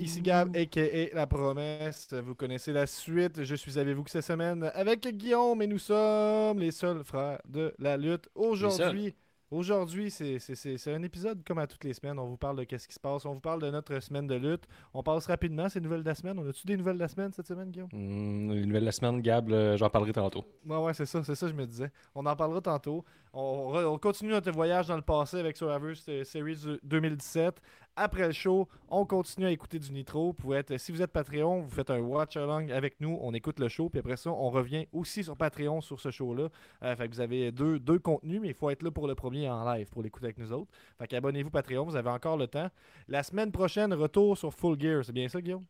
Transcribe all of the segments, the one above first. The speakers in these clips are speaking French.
ici Gab, a.k.a. La Promesse. Vous connaissez la suite. Je suis avec vous cette semaine avec Guillaume et nous sommes les seuls frères de la lutte. Aujourd'hui, Aujourd'hui, c'est un épisode comme à toutes les semaines. On vous parle de qu'est-ce qui se passe. On vous parle de notre semaine de lutte. On passe rapidement ces nouvelles de la semaine. On a-tu des nouvelles de la semaine cette semaine, Guillaume? Hmm, Les nouvelles de la semaine, Gab, j'en parlerai tantôt. Ouais, ouais, c'est ça. C'est ça, je me disais. On en parlera tantôt. On, on, continue notre voyage dans le passé avec Survivor Series 2017. Après le show, on continue à écouter du Nitro. Vous être, si vous êtes Patreon, vous faites un watch along avec nous. On écoute le show. Puis après ça, on revient aussi sur Patreon sur ce show-là. Euh, fait que vous avez deux, deux contenus, mais il faut être là pour le premier en live pour l'écouter avec nous autres. Fait qu'abonnez-vous Patreon. Vous avez encore le temps. La semaine prochaine, retour sur Full Gear. C'est bien ça, Guillaume?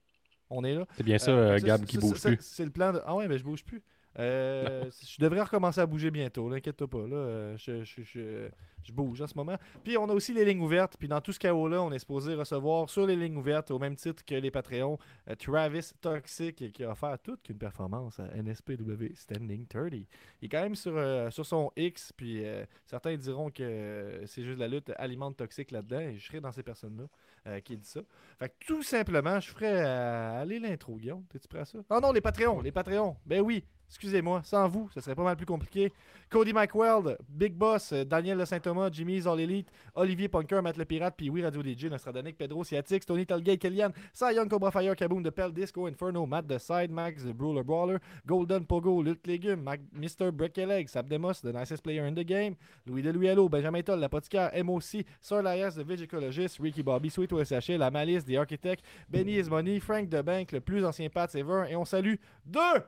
On est là? C'est bien ça, euh, Gab, qui bouge plus. C'est le plan de. Ah ouais, mais je bouge plus. Euh, je devrais recommencer à bouger bientôt, inquiète-toi pas. Là, euh, je, bouge en ce moment. Puis on a aussi les lignes ouvertes. Puis dans tout ce chaos-là, on est supposé recevoir sur les lignes ouvertes, au même titre que les Patreons, euh, Travis Toxic qui a offert toute une performance à NSPW Standing 30. Il est quand même sur, sur son X. Puis certains diront que c'est juste la lutte alimente toxique là-dedans. Et je serai dans ces personnes-là qui dit ça. Fait que tout simplement, je ferais aller l'intro, Guillaume. T'es-tu prêt à ça? Oh non, les Patreons, les Patreons. Ben oui, Excusez-moi, sans vous, ce serait pas mal plus compliqué. Cody McWeld, Big Boss, euh, Daniel Le Saint-Thomas, Jimmy's All Elite, Olivier Punker, Matt Le Pirate, puis oui, Radio DJ, Nostradanic, Pedro Siatix, Tony Talgay, Kellyanne, Cy Young, Cobra Fire, Kaboom, The Pell Disco, Inferno, Matt The Side, Max, The Brawler Brawler, Golden Pogo, Lutte Légume, Mr. Break-a-Leg, Sabdemos, The Nicest Player in the Game, Louis de Hello, Benjamin Toll, L'Apothicaire, MOC, Sir Laias, The Vigicologist, Ricky Bobby, Sweet OSH, La Malice, The Architect, Benny Is Money, Frank The Bank, le plus ancien Pat ever, et on salue deux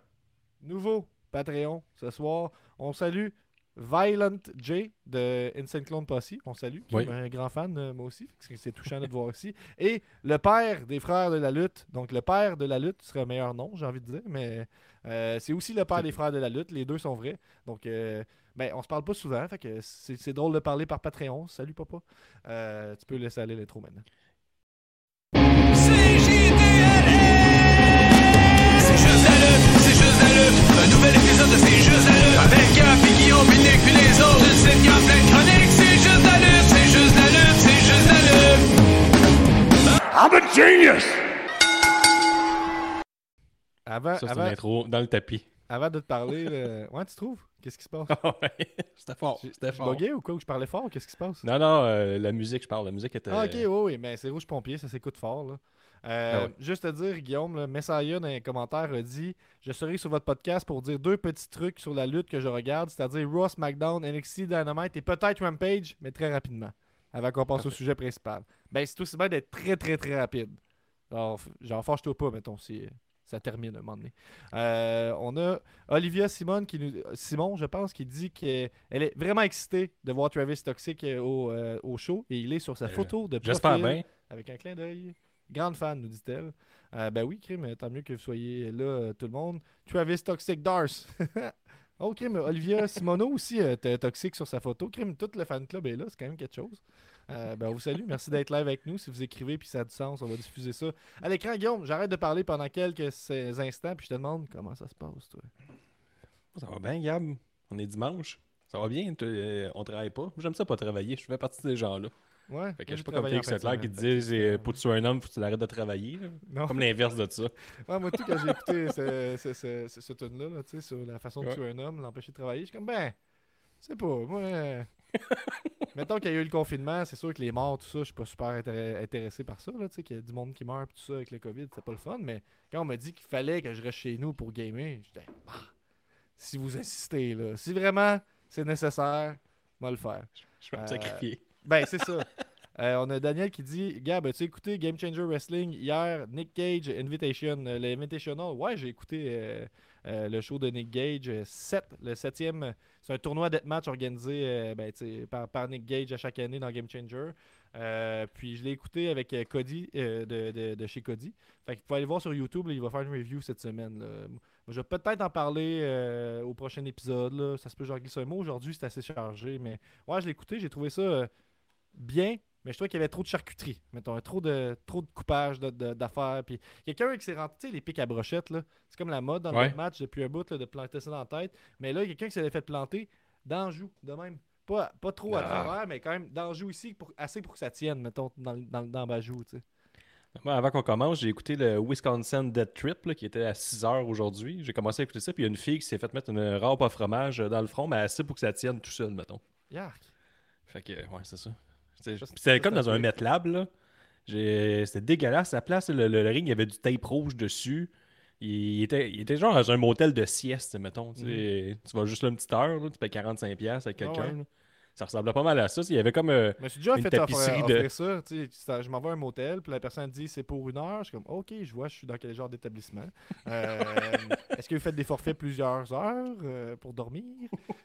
nouveaux Patreon ce soir. On salue Violent J de Insane Clone Posse. On salue, qui est un grand fan, euh, moi aussi. C'est touchant de te voir ici. Et le père des frères de la lutte. Donc, le père de la lutte serait un meilleur nom, j'ai envie de dire. Mais euh, c'est aussi le père des frères de la lutte. Les deux sont vrais. Donc, euh, ben, on se parle pas souvent. Fait que c'est drôle de parler par Patreon. Salut, papa. tu peux laisser aller l'intro maintenant. Un nouvel épisode de C'est juste la lutte Avec Gap et Guillaume, puis Nick, puis les autres Une sitcom pleine chronique C'est juste la lutte, c'est juste la lutte, c'est juste la lutte I'm a genius! Avant, Ça, c'est avant, l'intro dans le tapis. Avant de te parler, le... ouais, tu trouves? Qu'est-ce qui se passe? C'était fort. C'était fort. bugué ou quoi? Je parlais fort? Qu'est-ce qui se passe? Non, non, euh, la musique, je parle. La musique était. Ah, ok, oui, oui, mais c'est Rouge Pompier, ça s'écoute fort, là. Euh, ah juste te dire, Guillaume, Messiah dans les commentaires a dit Je serai sur votre podcast pour dire deux petits trucs sur la lutte que je regarde, c'est-à-dire Ross McDown, NXT Dynamite et peut-être Rampage, mais très rapidement, avant qu'on passe au sujet principal. Ben, c'est aussi bien d'être très, très, très rapide. Alors, genre, fâche-toi pas, mettons, si ça termine à un moment donné. Euh, on a Olivia Simon, qui nous, Simon, je pense, qui dit qu'elle est vraiment excitée de voir Travis Toxic euh, au, au show et il est sur sa photo de profil avec un clin d'œil. Grande fan, nous dit-elle. Euh, ben oui, Crime, tant mieux que vous soyez là, euh, tout le monde. Travis Toxic Dars. oh, Crime, Olivia Simono aussi euh, toxique sur sa photo. Crime, tout le fan club est là, c'est quand même quelque chose. ben, on vous salue, merci d'être live avec nous. Si vous écrivez puis ça a du sens, on va diffuser ça à l'écran. Guillaume, j'arrête de parler pendant quelques instants puis je te demande comment ça se passe, toi. Ça va bien, Gab? On est dimanche. Ça va bien, on travaille pas? J'aime ça pas travailler, je fais partie des gens-là. Ouais. Fait que je suis pas comme Félix Leclerc qui disait pour tuer un homme, faut que tu arrêtes de travailler. Comme l'inverse de ça. Ouais, moi, tout, quand j'ai écouté ce, ce, ce, ce tune-là, tu sais, sur la façon de tuer un homme, l'empêcher de travailler, je suis comme, ben, c'est pas, moi. Mettons qu'il y a eu le confinement, c'est sûr que les morts, tout ça, je suis pas super intéressé par ça, tu sais, qu'il y a du monde qui meurt, tout ça, avec le COVID, c'est pas le fun, mais quand on m'a dit qu'il fallait que je reste chez nous pour gamer, j'étais, bah, si vous insistez, là, si vraiment c'est nécessaire, va le faire. Je vais me sacrifier. Ben, c'est ça. Euh, on a Daniel qui dit Gab, as-tu écouté Game Changer Wrestling hier? Nick Gage Invitation, euh, l'Invitational Ouais, j'ai écouté euh, le show de Nick Gage 7, le septième. C'est un tournoi match organisé ben, par, par, Nick Gage à chaque année dans Game Changer. puis je l'ai écouté avec Cody de, de, chez Cody. Fait qu'il faut aller voir sur YouTube, il va faire une review cette semaine. Je vais peut-être en parler au prochain épisode. Ça se peut que j'en glisse un mot. Aujourd'hui, c'est assez chargé. Mais ouais, je l'ai écouté, j'ai trouvé ça bien, mais je trouvais qu'il y avait trop de charcuterie. Mettons, trop de, trop de coupage d'affaires. Puis quelqu'un qui s'est rentré, tu sais, les pics à brochette, là. C'est comme la mode dans le match depuis un bout de planter ça dans la tête. Mais là, quelqu'un qui s'est fait planter dans le joue, de même. Pas, pas trop à Ah. travers, mais quand même d'enjeu ici, pour, assez pour que ça tienne, mettons, dans, le- dans, le- dans ma joue, tu sais. Moi, avant qu'on commence, j'ai écouté le Wisconsin Dead Trip là, qui était à 6 h aujourd'hui. J'ai commencé à écouter ça, puis il y a une fille qui s'est fait mettre une râpe à fromage dans le front, mais assez pour que ça tienne tout seul, mettons. Yark. Fait que, ouais, c'est ça. C'était comme dans un. MetLab, C'était dégueulasse. À la place, le, le- le ring, il y avait du tape rouge dessus. Il était, il était genre dans un motel de sieste, mettons. Tu. Tu vas juste là une petite heure, là, tu payes 45$ piastres avec Ah quelqu'un. ouais. Ça ressemblait pas mal à ça. Il y avait comme. euh, Je me suis déjà Une fait offrir, tapisserie offrir de- ça. Je m'en vais à un motel, puis la personne dit c'est pour une heure. Je suis comme, OK, je vois, je suis dans quel genre d'établissement. Euh, Est-ce que vous faites des forfaits plusieurs heures euh, pour dormir?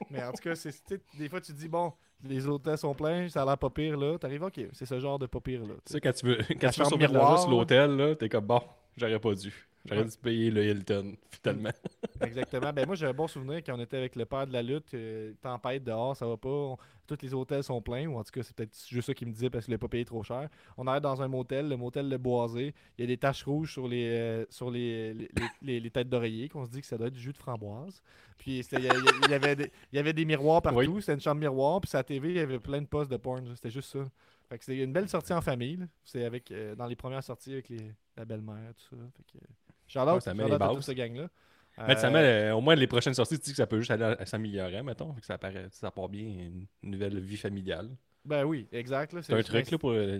Mais en tout cas, c'est, des fois, tu te dis, bon, les hôtels sont pleins, ça a l'air pas pire là. T'arrives, OK, c'est ce genre de pas pire là. Tu sais, quand tu veux, quand tu veux miroir, sur l'hôtel, là, t'es comme bon, j'aurais pas dû. J'aurais dû payer le Hilton, finalement. Exactement. Ben moi, j'ai un bon souvenir quand on était avec le père de la lutte. euh, tempête dehors, ça va pas. on- tous les hôtels sont pleins. Ou en tout cas, c'est peut-être juste ça qu'il me disait parce qu'il n'a pas payé trop cher. On arrive dans un motel, le motel Le Boisé. Il y a des taches rouges sur les, euh, sur les, les, les- les- les têtes d'oreiller qu'on se dit que ça doit être du jus de framboise. Puis il y, avait des, y avait des miroirs partout. Oui. C'était une chambre miroir. Puis sa TV, il y avait plein de postes de porn. C'était juste ça. Fait que c'était une belle sortie en famille. C'est avec euh, dans les premières sorties avec les, la belle-mère, tout ça. Fait que, Charlotte, ça met les Charlotte bases. cette gang-là. Mais ça Euh, met, euh, au moins, les prochaines sorties, tu dis que ça peut juste aller s'améliorer, mettons. Que ça, paraît, ça part bien une, nouvelle vie familiale. Ben oui, exact. là. C'est un truc, là, pour. euh,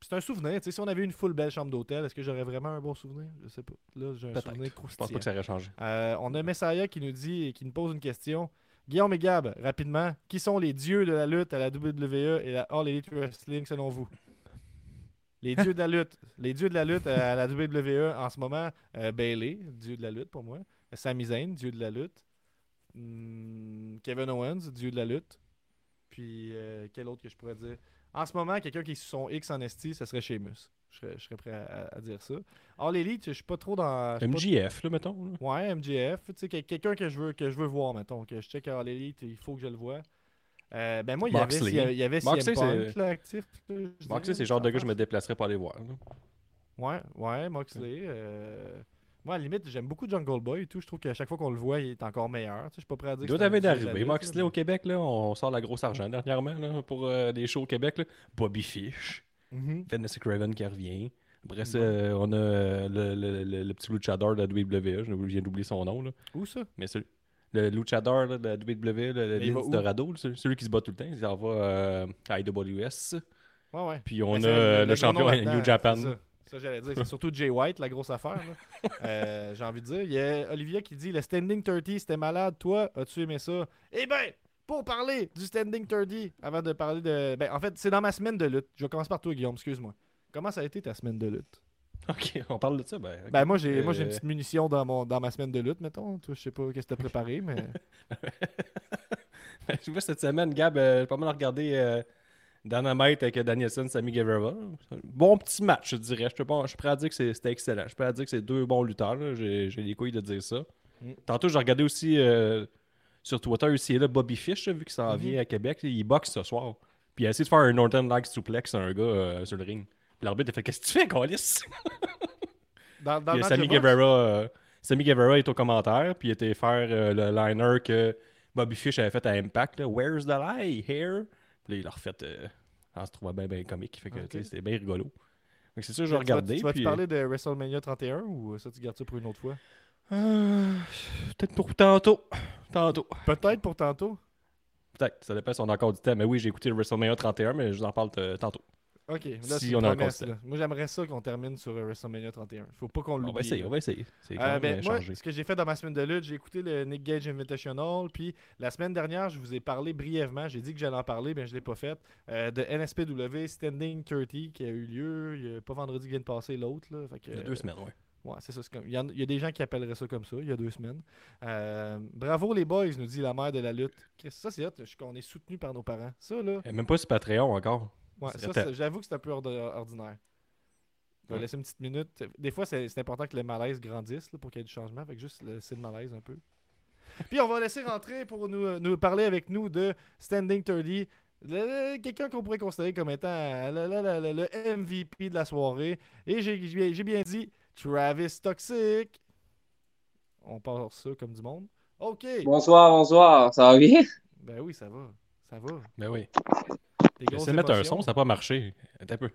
C'est un souvenir. tu sais, si on avait une full belle chambre d'hôtel, est-ce que j'aurais vraiment un bon souvenir? Je sais pas. Là, j'ai un souvenir Je pense croustillant. pas que ça aurait changé. Euh, on a Messiah qui nous dit et qui nous pose une question. Guillaume et Gab, rapidement, qui sont les dieux de la lutte à la WWE et la All Elite Wrestling selon vous? Les dieux de la lutte. Les dieux de la lutte à la WWE en ce moment, euh, Bailey, dieu de la lutte pour moi. Sami Zayn, dieu de la lutte. Hmm, Kevin Owens, dieu de la lutte. Puis, euh, quel autre que je pourrais dire? En ce moment, quelqu'un qui est sur son X en esti, ça serait Sheamus. Je serais, je serais prêt à, à dire ça. All Elite, je suis pas trop dans. pas MJF, là, mettons. là. Ouais, MJF. Tu sais, quel- quelqu'un que je veux que je veux voir, mettons. Que je check All Elite, il faut que je le voie. Euh, ben moi, il y avait, Moxley. il y avait, il y avait CM Moxley, Punk c'est- là, actif. là, je Moxley, dirais, c'est le genre de gars que je me déplacerais pour aller voir. là. Ouais, ouais, Moxley. euh, Moi, à la limite, j'aime beaucoup Jungle Boy et tout. Je trouve qu'à chaque fois qu'on le voit, il est encore meilleur. Tu sais, je suis pas prêt à dire de la d'arriver. Moxley au Québec, là, on sort la grosse argent dernièrement là, pour euh, des shows au Québec. Là. Bobby Fish, Mhm. Vanessa Craven qui revient. Après ça, on a le, le, le, le petit luchador de la WWE. Je viens d'oublier son nom. Là. Où ça? Mais celui, le luchador là, de la WWE, le, où? Dorado, celui, qui se bat tout le temps, il va euh, à IWS. Ouais, ouais. Puis on a euh, le, champion New Japan. c'est Ça, Ça, j'allais dire. C'est surtout Jay White, la grosse affaire. Euh, J'ai envie de dire. Il y a Olivia qui dit Le Standing 30, c'était malade. Toi, as-tu aimé ça? Eh ben, pour parler du Standing 30, avant de parler de. Ben, en fait, c'est dans ma semaine de lutte. Je vais commencer par toi, Guillaume, excuse-moi. Comment ça a été ta semaine de lutte? Ok, on parle de ça. Ben. Ben, moi, j'ai moi, j'ai une Euh, petite munition dans, mon, dans ma semaine de lutte, mettons. Toi, je sais pas qu'est-ce que t'as préparé, mais. Je vois cette semaine, Gab, euh, j'ai pas mal regardé euh, Dynamite avec Danielson, Sammy Guevara. Bon petit match, je dirais. Je suis pas- je suis prêt à dire que c'était excellent. Je suis prêt à dire que c'est deux bons lutteurs. J'ai les couilles de dire ça. Mm. Tantôt, j'ai regardé aussi euh, sur Twitter aussi là, Bobby Fish, vu qu'il s'en Mhm. vient à Québec. Il boxe ce soir. Puis il a essayé de faire un Northern Like suplex à un gars sur le ring. L'arbitre a fait Qu'est-ce que tu fais, Calis Dans, dans match Sammy Guevara, euh, Sammy Guevara est au commentaire, puis il était faire euh, le liner que Bobby Fish avait fait à Impact. Là, Where's the lie? Here? Puis là, il l'a refait euh, en se trouvant bien, bien comique. Fait que c'était bien rigolo. C'est ça que vas- regardé. Tu vas-tu puis, parler de WrestleMania 31 ou ça, tu gardes ça pour une autre fois? Euh, Peut-être pour tantôt. Tantôt. Peut-être pour tantôt. Peut-être. Ça dépend si on a encore du temps. Mais oui, j'ai écouté le WrestleMania 31, mais je vous en parle tantôt. Ok, là, Si on a un promesse, là. Moi, j'aimerais ça qu'on termine sur euh, WrestleMania 31. Faut pas qu'on On va l'oublie. essayer, on va essayer. C'est Euh, ben, euh, moi, ce que j'ai fait dans ma semaine de lutte, j'ai écouté le Nick Gage Invitational. Puis la semaine dernière, je vous ai parlé brièvement. J'ai dit que j'allais en parler, mais je l'ai pas fait. euh, de NSPW Standing 30 qui a eu lieu. Il y a pas vendredi qui vient de passer, l'autre. Il y a euh, deux semaines, ouais. Ouais, c'est ça. comme- Il y, en- il y a des gens qui appelleraient ça comme ça, il y a deux semaines. Euh, bravo les boys, nous dit la mère de la lutte. Chris, Ça, c'est hot. qu'on est soutenu par nos parents. Ça, là, Et même pas sur Patreon encore. Ouais, Ça j'avoue que c'est un peu ordi- ordinaire. Je vais laisser une petite minute. Des fois, c'est c'est important que le malaise grandisse là, pour qu'il y ait du changement. Fait que juste laisser le malaise un peu. Puis on va laisser rentrer pour nous, nous parler avec nous de Standing 30. Le- le- Quelqu'un qu'on pourrait considérer comme étant euh, le, le- le- le MVP de la soirée. Et j'ai bien dit Travis Toxic. On part ça comme du monde. OK. Bonsoir, bonsoir, ça va bien? Ben oui, ça va. Ça Ça va. Ben oui. J'essaie de mettre un son, ça n'a pas marché. Un peu.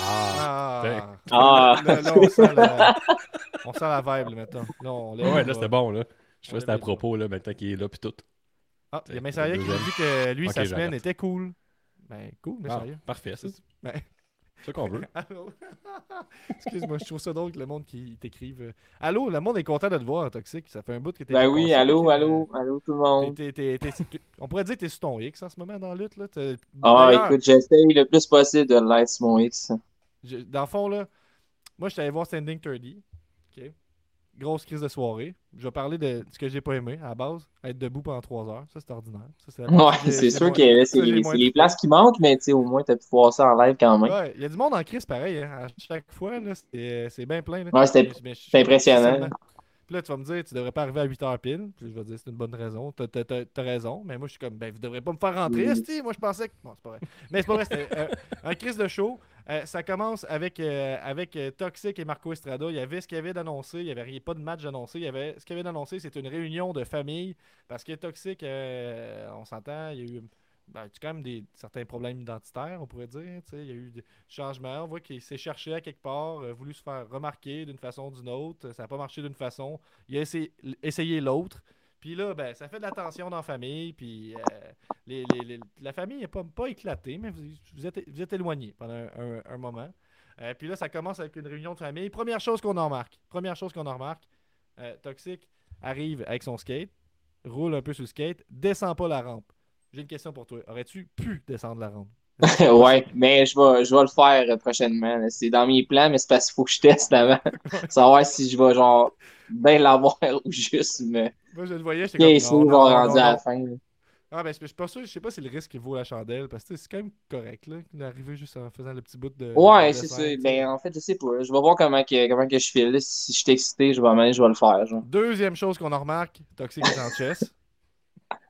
Ah. Ah. Ah. Là, là, on, sent la... on sent la vibe, là, maintenant. Là, on lève Ouais, là, c'était bon, là. Je sais pas si c'était à propos, là, maintenant qu'il est là, puis tout. Ah, il y a Messaria qui deuxième. dit que lui, sa semaine était cool. Ben, cool, Ah, Messaria. parfait, ça. Ben, C'est ça qu'on veut. Allô? Excuse-moi, je trouve ça drôle que le monde qui t'écrive. euh, Allô, le monde est content de te voir, Toxic. Ça fait un bout que t'es Ben oui, passé, allô, que- allô, allô tout le monde. T'es- t'es- t'es- t'es- On pourrait dire que t'es sur ton X en ce moment dans la lutte. Là. Ah, D'ailleurs, écoute, j'essaye le plus possible de l'être sur mon X. je- Dans le fond, là, moi, je suis allé voir Standing 30. OK? Grosse crise de soirée. Je vais parler de ce que j'ai pas aimé à la base. Être debout pendant 3 heures. Ça, c'est ordinaire. Ça, Ouais, c'est sûr que c'est les, places qui manquent, mais tu sais, au moins, t'as pu voir ça en live quand même. Ouais, il y a du monde en crise pareil. Hein. À chaque fois, là, c'est c'est bien plein. là. Ouais, c'était impressionnant. Puis là, tu vas me dire, tu devrais pas arriver à 8h pile. Puis je vais dire, c'est une bonne raison. T'as t'as raison. Mais moi, je suis comme, ben, vous devrez pas me faire rentrer. Oui. Moi, je pensais que. Bon, c'est pas vrai. Mais c'est pas vrai. C'était euh, un crise de show. Euh, ça commence avec, euh, avec Toxic et Marco Estrada. Il y avait ce qu'il y avait d'annoncé. Il n'y avait pas de match d'annoncé. Il y avait ce qu'il y avait d'annoncé, c'est une réunion de famille. Parce que Toxic, on s'entend, il y a eu. Ben, il y a quand même des, certains problèmes identitaires, on pourrait dire. Il y a eu des changements. On voit qu'il s'est cherché à quelque part, euh, voulu se faire remarquer d'une façon ou d'une autre. Ça n'a pas marché d'une façon. Il a essayé, l'autre. Puis là, ben, ça fait de la tension dans la famille. Puis euh, les- les- la famille n'est pas, pas éclatée, mais vous, vous êtes, vous êtes éloignés pendant un, un- moment. Euh, puis là, ça commence avec une réunion de famille. Première chose qu'on en remarque. Première chose qu'on en remarque. Toxic arrive avec son skate, roule un peu sur le skate, descend pas la rampe. J'ai une question pour toi. Aurais-tu pu descendre la rampe? ouais, mais je vais, je vais le faire euh, prochainement. C'est dans mes plans, mais c'est parce qu'il faut que je teste avant. Savoir si je vais, genre, bien l'avoir ou juste me Moi, je le voyais, j'étais piécer, comme, non, genre, non, rendu à la fin. là. Ah, ben, je suis pas sûr, je sais pas si le risque vaut la chandelle, parce que c'est quand même correct, là, d'arriver juste en faisant le petit bout de. Ouais, c'est ça. Ben, en fait, je sais pas. Je vais voir comment, que, comment que je file. Si je suis excité, je vais, aller, je vais le faire. Genre. Deuxième chose qu'on remarque, Toxic chess.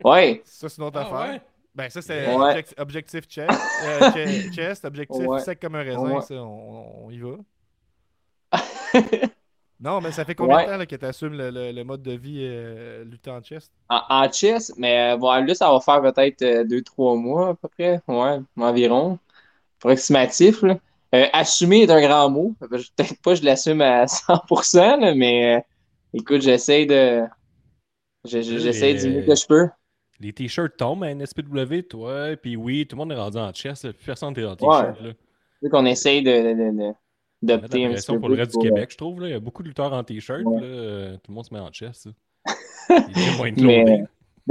Ouais, Ça, c'est une autre Ah affaire. ouais? Ben, ça, c'est Ouais. object- objectif chest. euh, che- chest, objectif Ouais. sec comme un raisin, Ouais. ça, on, on y va. Non, mais ça fait combien Ouais. de temps là, que tu assumes le, le- le mode de vie euh, luttant en chest? en, en chess, mais euh, bon, là, ça va faire peut-être 2-3 mois à peu près. Ouais, environ. Approximatif. Là. Euh, assumer est un grand mot. Peut-être pas que je l'assume à 100%, là, mais euh, écoute, j'essaie de. Je- je- J'essaie du mieux que je peux. Les t-shirts tombent à NSPW, toi, puis oui, tout le monde est rendu en chest, là, plus personne n'est en Ouais. t-shirt. là. C'est qu'on essaye de, de, de- de- Mettre d'opter un petit peu pour le reste du pour, euh, Québec, je trouve. Là. Il y a beaucoup de lutteurs en t-shirt, Ouais. euh, tout le monde se met en chest. moins de Mais-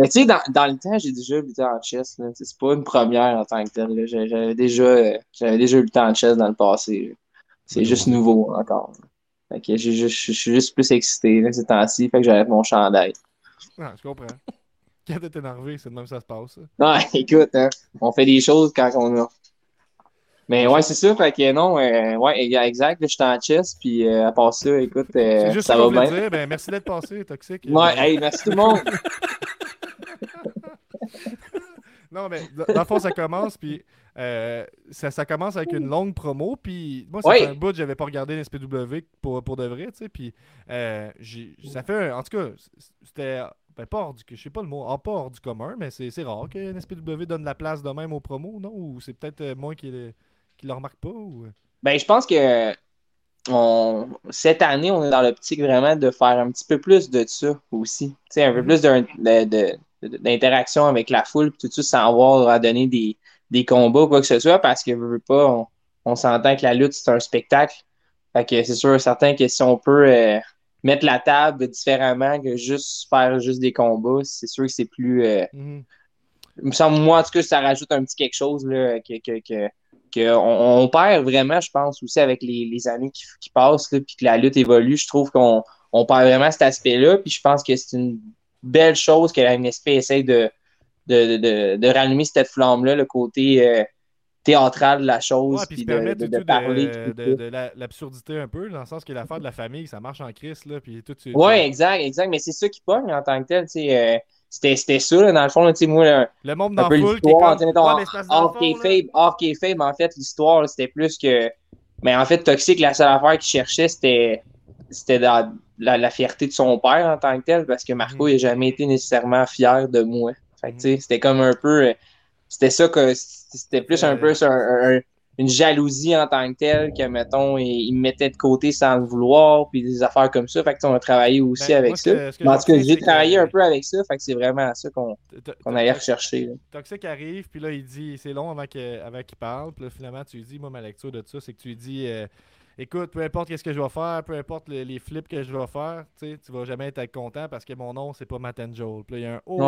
tu sais, dans, dans le temps, j'ai déjà lutté en chess. là. C'est pas une première en tant que telle. J'avais déjà, euh, j'avais déjà lutté en chess dans le passé. C'est Ouais, juste ouais. nouveau encore. Fait que je suis juste plus excité là, ces temps-ci. Fait que j'arrête mon chandail. Non, je comprends. Quand t'es énervé, c'est de même que ça se passe. Non, écoute, hein, on fait des choses quand on a. Mais ouais, c'est ça. Fait que non, euh, ouais, exact. Je suis en chess. Puis euh, à part ça, écoute, euh, C'est juste ça va bien. dire. Ben, merci d'être passé, Toxic. Ouais, hey, merci tout le monde. Non, mais dans le fond, ça commence, puis euh, ça, ça commence avec une longue promo, puis moi, ça Oui. fait un bout que j'avais pas regardé l'SPW pour, pour de vrai, tu sais, puis euh, j'ai- ça fait, un- en tout cas, c'était, ben pas hors du, je sais pas le mot, ah, pas hors du commun, mais c'est c'est rare que l'SPW donne la place de même aux promos, non? Ou c'est peut-être euh, moi qui, le- qui le remarque pas, ou... Ben, je pense que on, cette année, on est dans l'optique vraiment de faire un petit peu plus de ça aussi. Tu sais, un peu plus de- de- d'interaction avec la foule, puis tout ça, sans avoir à donner des, des combats ou quoi que ce soit, parce que pas, on, on s'entend que la lutte, c'est un spectacle. Fait que c'est sûr, certain que si on peut euh, mettre la table différemment que juste faire juste des combats, c'est sûr que c'est plus. euh, Mhm. il me semble, moi, en tout cas, ça rajoute un petit quelque chose là, que, que, que, que on, on perd vraiment, je pense, aussi avec les, les années qui, qui passent, puis que la lutte évolue. Je trouve qu'on on perd vraiment cet aspect-là, puis je pense que c'est une belle chose que la MSP essaye de, de, de, de rallumer cette flamme-là, le côté euh, théâtral de la chose, Ouais, puis de, de, parler. de, l'absurdité un peu, dans le sens que l'affaire de la famille, ça marche en crise, là, puis tout... tu- Ouais, tu- exact, exact, mais c'est ça qui pogne en tant que tel, tu sais. euh, c'était ça, là, dans le fond, tu sais, moi, là, Le monde dans peu est l'histoire, comme... Ouais, hors kayfabe, en fait, l'histoire, c'était plus que. Mais en fait, Toxic, la seule affaire qu'il cherchait, c'était c'était la, la fierté de son père en tant que tel, parce que Marco, n'a jamais été nécessairement fier de moi. Fait que, tu sais, c'était comme un peu. euh, C'était ça que. C'était plus un peu sur un- un- une jalousie en tant que telle, que, mettons, il, me mettait de côté sans le vouloir, puis des affaires comme ça. Fait que, on a travaillé aussi Ben, avec moi, ce ça. en tout cas, j'ai travaillé que- un peu avec ça. Fait que c'est vraiment ça qu'on qu'on allait rechercher. Toxic arrive, puis là, il dit, c'est long avant qu'il parle. Puis là, finalement, tu lui dis, moi, ma lecture de ça, c'est que tu lui dis, euh, écoute, peu importe qu'est-ce que je vais faire, peu importe le- les flips que je vais faire, tu vas jamais être content parce que mon nom, c'est pas Matt Angel. Puis là, il y a un oh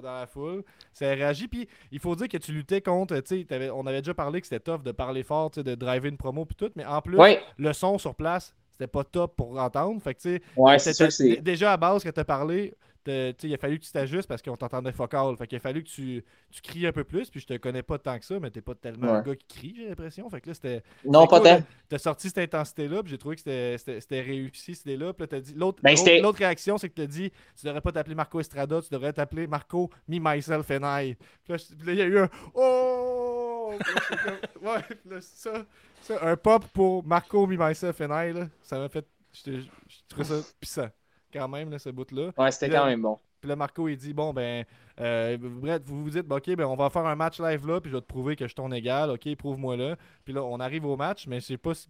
dans la foule. Ça a réagi. Puis il faut dire que tu luttais contre, tu t'avais- on avait déjà parlé que c'était tough de parler fort, tu de driver une promo, puis tout. Mais en plus, Ouais, le son sur place, c'était pas top pour entendre. Fait que, tu sais, ouais, sûr que Déjà à base, quand t'as parlé, il a fallu que tu t'ajustes parce qu'on t'entendait focal. Fait qu'il a fallu que tu, tu cries un peu plus. Puis je te connais pas tant que ça, mais t'es pas tellement un gars qui crie, j'ai l'impression. Fait que là, c'était. Non, pas tant. là. T'as sorti cette intensité-là, puis j'ai trouvé que c'était- réussi, cette idée-là. Puis là, t'as dit. L'autre Ben, l'autre- réaction, c'est que t'as dit tu devrais pas t'appeler Marco Estrada, tu devrais t'appeler Marco Me, Myself and I. Puis là, je- là, il y a eu un Oh là, comme- Ouais, puis là, ça, ça, un pop pour Marco Me, Myself and I, là, ça m'a fait. j'étais- Je trouvais ça puissant, quand même, là, ce bout-là. Ouais, c'était quand même bon. Puis là, Marco, il dit Bon, ben, euh, bref, vous vous dites, ben, OK, ben, on va faire un match live là, puis je vais te prouver que je suis ton égal. OK, prouve-moi là. Puis là, on arrive au match, mais je sais pas si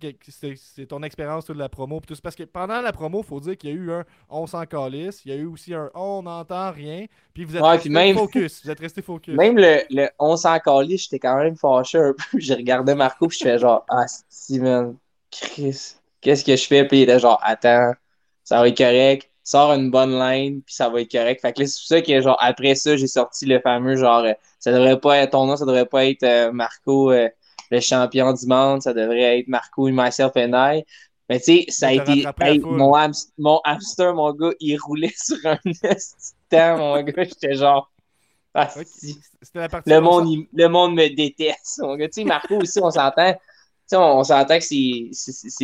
c'est ton expérience de la promo. Puis tout, parce que pendant la promo, faut dire qu'il y a eu un On s'en calisse. Il y a eu aussi un On n'entend rien. Puis vous êtes Ouais, resté même- focus. Vous êtes resté focus. Même le, le on s'en calait, j'étais quand même fâché un peu. J'ai regardé Marco, puis je fais genre, ah, man, Chris, qu'est-ce que je fais? Puis il était genre, attends, ça va être correct. Sors une bonne line, puis ça va être correct. Fait que là, c'est pour ça que, genre, après ça, j'ai sorti le fameux, genre, euh, ça devrait pas être ton nom, ça devrait pas être euh, Marco, euh, le champion du monde, ça devrait être Marco, myself and I. Mais tu sais, ça a été. hey, mon, hamst- mon hamster, mon gars, il roulait sur un temps, mon gars. J'étais genre. Ah, la partie Le On monde, il- le monde me déteste. mon gars. Tu sais, Marco aussi, on s'entend. Tu sais, on, on s'entend que c'est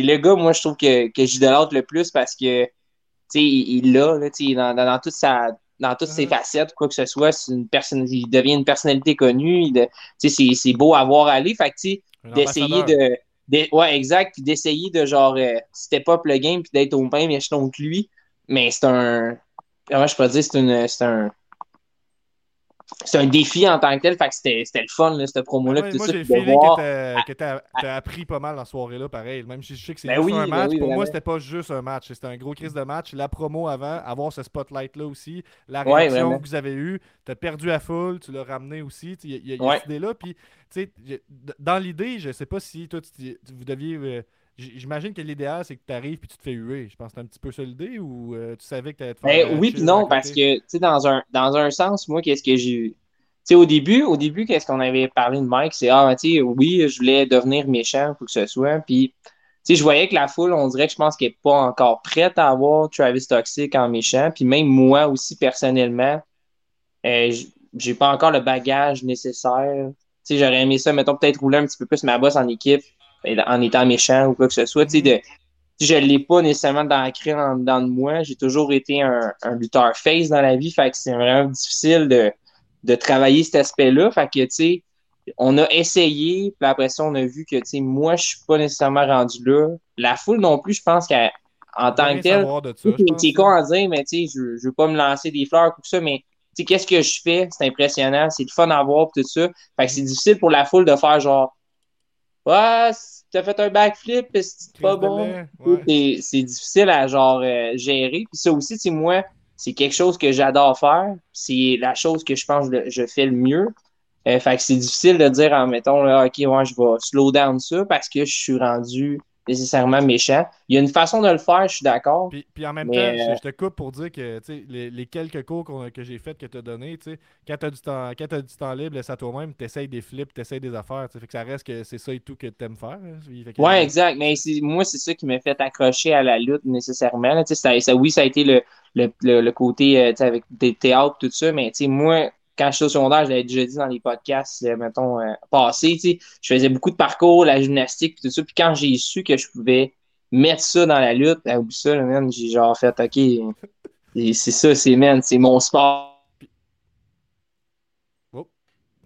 le gars, moi, je trouve que, que j'idolâtre le plus parce que, il il l'a, dans, dans, dans toute sa, dans toutes ses facettes, quoi que ce soit, c'est une personne, il devient une personnalité connue. c'est- c'est beau à voir aller. Fait que, d'essayer de, de- Ouais, exact. Puis d'essayer de, genre, euh, step up le game puis d'être au même échelon que lui. Mais c'est un. Comment je peux dire? C'est une. C'est un. C'est un défi en tant que tel. Fait que c'était c'était le fun, là, cette promo-là. Ouais, puis tout moi, j'ai feeling voir- que t'as- t'as appris pas mal ce soirée-là, pareil. Même si je sais que c'est Ben juste oui, un ben match, oui, pour moi, c'était pas juste un match. C'était un gros crise de match. La promo avant, avoir ce spotlight-là aussi, la Ouais, réaction que vous avez eue, t'as perdu la foule, tu l'as ramené aussi. Il y a, y a- y a Ouais. cette idée-là. Puis, dans l'idée, je sais pas si toi, tu, vous deviez. euh, J'imagine que l'idéal, c'est que tu arrives puis tu te fais huer. Je pense que c'est un petit peu ça l'idée ou euh, tu savais que tu allais te faire. Ben, oui, puis non, parce que, tu sais, dans un, dans un sens, moi, qu'est-ce que j'ai. Tu sais, au début, au début, qu'est-ce qu'on avait parlé de Mike, c'est, ah, tu sais, oui, je voulais devenir méchant, pour que ce soit. Puis, tu sais, je voyais que la foule, on dirait que je pense qu'elle n'est pas encore prête à avoir Travis Toxic en méchant. Puis, même moi aussi, personnellement, euh, j'ai pas encore le bagage nécessaire. Tu sais, j'aurais aimé ça, mettons, peut-être rouler un petit peu plus ma bosse en équipe, en étant méchant ou quoi que ce soit. Tu sais, de je ne l'ai pas nécessairement ancré en dedans de moi. J'ai toujours été un, un lutteur face dans la vie. Fait que c'est vraiment difficile de, de travailler cet aspect-là. Fait que, tu sais, on a essayé, puis après ça, on a vu que, tu sais, moi, je suis pas nécessairement rendu là. La foule non plus, je pense qu'en tant que telle, c'est con à dire, mais tu sais, je, je veux pas me lancer des fleurs ou tout ça, mais tu sais, qu'est-ce que je fais? C'est impressionnant, c'est le fun à voir, tout ça. Fait que c'est difficile pour la foule de faire genre, ouais, t'as fait un backflip, c'est pas bon? ouais. C'est- C'est difficile à genre euh, gérer. Puis ça aussi, tu moi, c'est quelque chose que j'adore faire. C'est la chose que je pense que je fais le mieux. Euh, fait que c'est difficile de dire, en mettons, là, OK, ouais, je vais slow down ça parce que je suis rendu nécessairement méchant. Il y a une façon de le faire, je suis d'accord. Puis, puis en même Mais, temps, je- euh, je, te coupe pour dire que les, les quelques cours qu'on- que j'ai fait, que tu as donné, quand tu as du temps, quand t'as du temps libre, laisse à toi-même, tu essayes des flips, tu essayes des affaires. Fait que ça reste que c'est ça et tout que tu aimes faire. hein. Que- Ouais, exact. Mais moi, c'est ça qui m'a fait accrocher à la lutte nécessairement. là. Ça, ça- oui, ça a été le, le, le, le côté euh, avec des théâtres, tout ça, mais tu sais, moi, quand je suis au secondaire, je l'avais déjà dit dans les podcasts, euh, mettons, euh, passés, je faisais beaucoup de parcours, la gymnastique, puis tout ça. Puis quand j'ai su que je pouvais mettre ça dans la lutte, ben, oublie ça, man, j'ai genre fait, OK, c'est ça, c'est, man, c'est mon sport.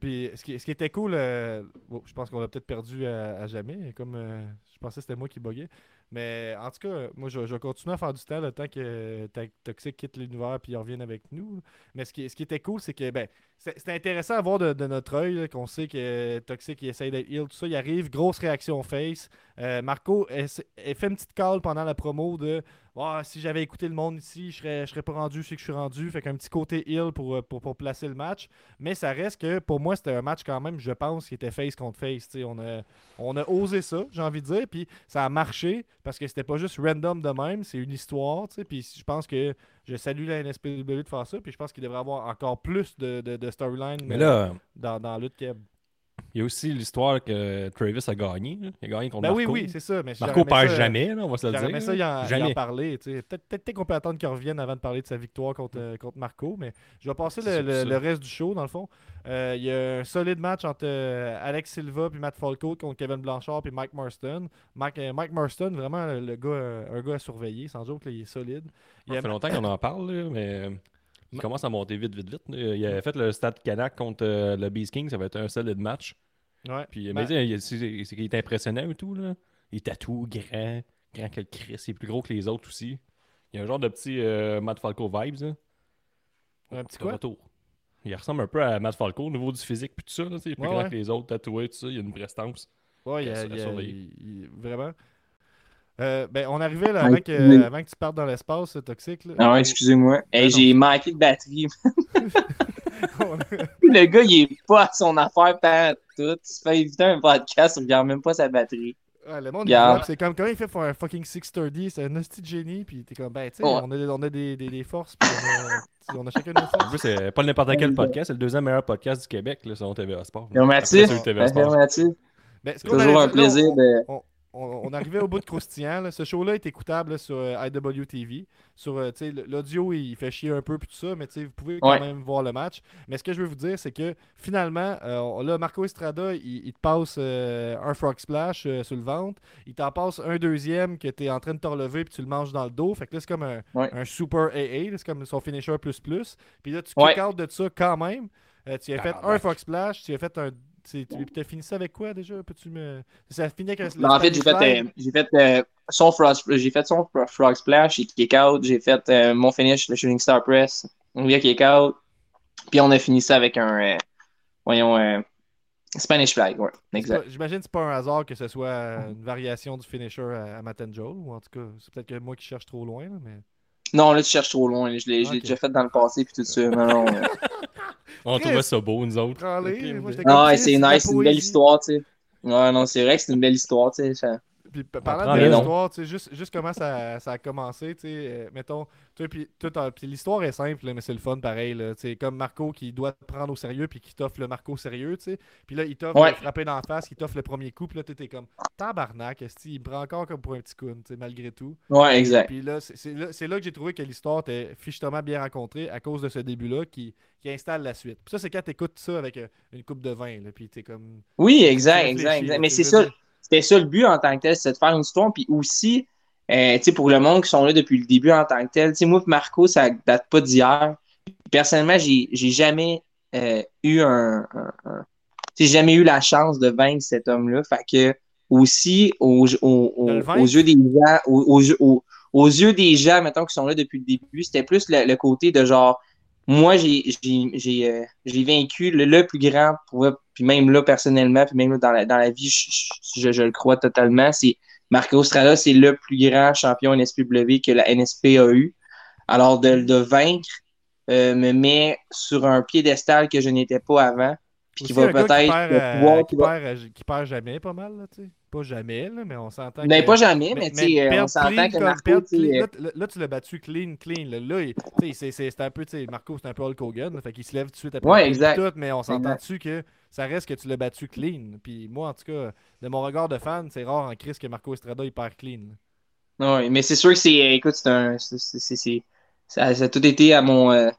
Puis ce qui, ce qui était cool, euh, bon, je pense qu'on l'a peut-être perdu à, à jamais, comme euh, je pensais que c'était moi qui buguais. Mais en tout cas, moi, je, vais continuer à faire du temps le temps que euh, Toxic quitte l'univers puis il revienne avec nous. Mais ce qui, ce qui était cool, c'est que ben, c'était intéressant à voir de, notre œil qu'on sait que Toxic il essaye d'être heal, tout ça. Il arrive, grosse réaction face. Euh, Marco elle, fait une petite call pendant la promo de ah, si j'avais écouté le monde ici, je serais, je serais pas rendu, sais que je suis rendu. Fait qu'un petit côté heal pour, pour, pour, placer le match. Mais ça reste que pour moi, c'était un match quand même, je pense, qui était face contre face. on a, on a osé ça, j'ai envie de dire. Puis ça a marché parce que c'était pas juste random de même, c'est une histoire. Puis je pense que je salue la NSPW de faire ça. Puis je pense qu'il devrait avoir encore plus de, de, storyline euh, dans, dans la lutte Keb. Il y a aussi l'histoire que Travis a gagné. Il a gagné contre ben Marco. Oui, oui, c'est ça. Mais Marco perd jamais, on va se le dire. Mais ça, il en, jamais. parler. Peut-être qu'on peut attendre qu'il revienne avant de parler de sa victoire contre, euh, contre Marco. Mais je vais passer le, le, reste du show, dans le fond. Euh, il y a un solide match entre euh, Alex Silva puis Matt Falco contre Kevin Blanchard puis Mike Marston. Mike, Mike Marston, vraiment le gars, un gars à surveiller. Sans doute, il est solide. Ça fait longtemps qu'on en parle, mais il commence à monter vite, vite, vite. Il avait fait le Stade Canac contre euh, le Beast King. Ça va être un solide match. Ouais. Puis, mais ben- c'est qu'il est impressionnant et tout. Là. Il est tatou, grand, grand que le Chris. Il est plus gros que les autres aussi. Il y a un genre de petit euh, Matt Falco vibes. Un petit quoi? Retour. Il ressemble un peu à Matt Falco au niveau du physique puis tout ça. Là, il est plus grand que les autres, tatoué, tout ça. Il y a une prestance. Ouais, il, y a, il, vraiment. Euh, ben, on arrivait là, avant, que, avant que tu partes dans l'espace toxique. Là. Ah ouais, excusez-moi. Hey, j'ai manqué de batterie. le gars, il est pas à son affaire par tout. Il se fait éviter un podcast, il regarde même pas sa batterie. Ouais, le monde, c'est comme quand il fait pour un fucking 630, c'est un hostie de génie, puis t'es comme, ben, tu sais, on a, on a des, des, des forces, puis on a, on a chacun nos forces. En plus, c'est pas n'importe quel podcast, c'est le deuxième meilleur podcast du Québec, là, selon TVA Sport. Affirmatif. Affirmatif. Ben, Toujours un plaisir de on, arrivait au bout de croustillant. Ce show-là est écoutable sur euh, IWTV. Sur, euh, l'audio, il fait chier un peu tout ça, mais vous pouvez quand même voir le match. Mais ce que je veux vous dire, c'est que finalement, euh, là, Marco Estrada, il, te passe un frog splash sur le ventre. Il t'en passe un deuxième que tu es en train de te relever puis tu le manges dans le dos. Fait que là, c'est comme un, super AA. C'est comme son finisher plus plus. Puis là, tu kick out de ça quand même. tu as fait un frog splash, tu as fait un tu as fini ça avec quoi déjà? Peux-tu me. Ça finit avec un. Ben, en fait, j'ai fait, euh, j'ai fait, euh, son frog, j'ai fait son frog splash, j'ai kick out, j'ai fait euh, mon finish, le shooting star press, on vient kick out, puis on a fini ça avec un. voyons, Spanish flag, ouais, exact. J'imagine que c'est pas un hasard que ce soit une variation du finisher à, à Joe, ou en tout cas, c'est peut-être que moi qui cherche trop loin, mais. Non, là, tu cherches trop loin. Je l'ai déjà fait dans le passé, puis tout ça. Non, non, On trouvait ça beau, nous autres. Ah, c'est nice, c'est une belle histoire, tu sais. Ouais, non, c'est vrai que c'est une belle histoire, tu sais. Puis parlant de l'histoire, tu sais, juste, juste comment ça, ça a commencé, tu sais, euh, mettons, puis, l'histoire est simple, mais c'est le fun pareil, là, comme Marco qui doit te prendre au sérieux puis qui t'offre le Marco sérieux, tu sais, puis là, il t'offre ouais. frapper dans la face, il t'offre le premier coup, puis là, t'es comme, tabarnak, il me prend encore comme pour un petit coup, tu sais, malgré tout. Ouais, exact. Puis là, c'est là, là, que j'ai trouvé que l'histoire était fichement bien racontée à cause de ce début-là qui, qui installe la suite. Puis ça, c'est quand t'écoutes ça avec euh, une coupe de vin, là, puis t'es comme... Oui, exact, exact, exact. Mais c'est ça c'était ça le but en tant que tel, c'est de faire une histoire. Puis aussi, euh, pour le monde qui sont là depuis le début en tant que tel, moi Marco, ça date pas d'hier. Personnellement, j'ai, j'ai jamais euh, eu un, j'ai jamais eu la chance de vaincre cet homme-là. Fait que aussi, aux, yeux des gens, aux, yeux des gens, mettons, qui sont là depuis le début, c'était plus le côté de genre moi, j'ai euh, vaincu le, plus grand, puis même là, personnellement, puis même dans, la, dans la vie, je, je, le crois totalement, c'est Marco Strada, c'est le plus grand champion NSPW que la NSP a eu. Alors, de, de vaincre euh, me met sur un piédestal que je n'étais pas avant, puis qui va peut-être qui, perd, qui, perd, jamais pas mal, là, tu sais. Pas jamais, là, mais on s'entend. Ben, pas jamais, mais, tu sais, on s'entend que Marco. Là, là, tu l'as battu clean, clean. Là, là c'est un peu, tu sais, Marco, c'est un peu Hulk Hogan. fait qu'il se lève tout de suite après. Ouais, exact. Tout, mais on s'entend-tu que ça reste que tu l'as battu clean? Puis moi, en tout cas, de mon regard de fan, c'est rare en crise que Marco Estrada, il perd clean. Oui, mais c'est sûr que c'est. Écoute, c'est un. Ça, a tout été à mon. Euh,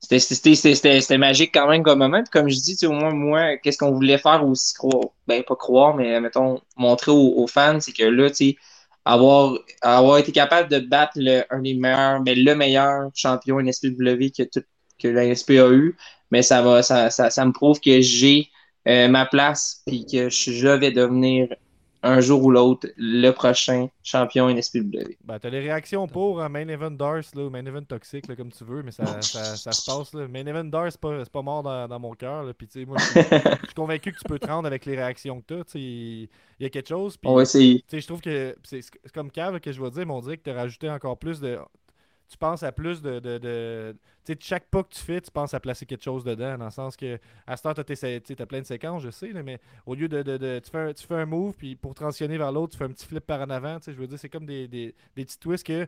c'était magique quand même comme moment. Puis comme je dis, au moins, moi, qu'est-ce qu'on voulait faire aussi croire, ben pas croire, mais mettons, montrer aux, fans, c'est que là, tu avoir, avoir été capable de battre le, un des meilleurs, mais ben, le meilleur champion NSPW que, tout, que la NSP a eu, mais ça va, ça, ça, ça me prouve que j'ai euh, ma place puis que je vais devenir un jour ou l'autre, le prochain champion NSPW. Ben, t'as les réactions pour hein, Main Event Dars, là, ou Main Event Toxic, là, comme tu veux, mais ça, ça, ça se passe. Là. Main Event Dars, c'est pas, pas mort dans, dans mon cœur. là. Puis, tu sais, moi, je suis- convaincu que tu peux te rendre avec les réactions que t'as. Il y a quelque chose. On va essayer. tu sais, je trouve que c'est comme Cave que je vais dire, mais on dirait que tu as rajouté encore plus de. Tu penses à plus de. de, de- tu sais, chaque pas que tu fais, tu penses à placer quelque chose dedans, dans le sens que à cette heure, tu as, plein de séquences, je sais, là, mais au lieu de. de- de- tu, fais un, tu fais un move, puis pour transitionner vers l'autre, tu fais un petit flip par en avant. tu sais, Je veux dire, c'est comme des, des, des petits twists que.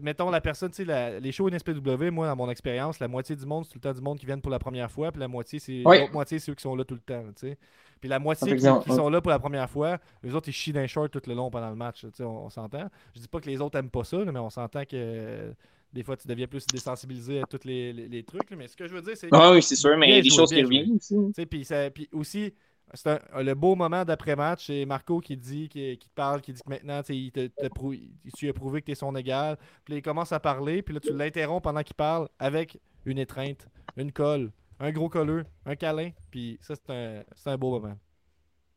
Mettons la personne, tu sais, la- les shows NSPW, moi, dans mon expérience, la moitié du monde, c'est tout le temps du monde qui viennent pour la première fois, puis la moitié, c'est. Oui. L'autre moitié, c'est ceux qui sont là tout le temps, tu sais. Puis la moitié qui, sont là pour la première fois, les autres, ils chient d'un short tout le long pendant le match. On, on s'entend. Je dis pas que les autres aiment pas ça, mais on s'entend que des fois, tu deviens plus désensibilisé à tous les, les- les trucs. là. Mais ce que je veux dire, c'est. Ah oui, c'est sûr, mais il y a des choses qui reviennent aussi. Puis ça- puis aussi, c'est un- le beau moment d'après-match, c'est Marco qui dit, qui, qui te parle, qui dit que maintenant, il te, te prou- il- tu as prouvé que tu es son égal. Puis il commence à parler, puis là, tu l'interromps pendant qu'il parle avec une étreinte, une colle, un gros colleux, un câlin. Puis ça, c'est un, c'est un beau moment.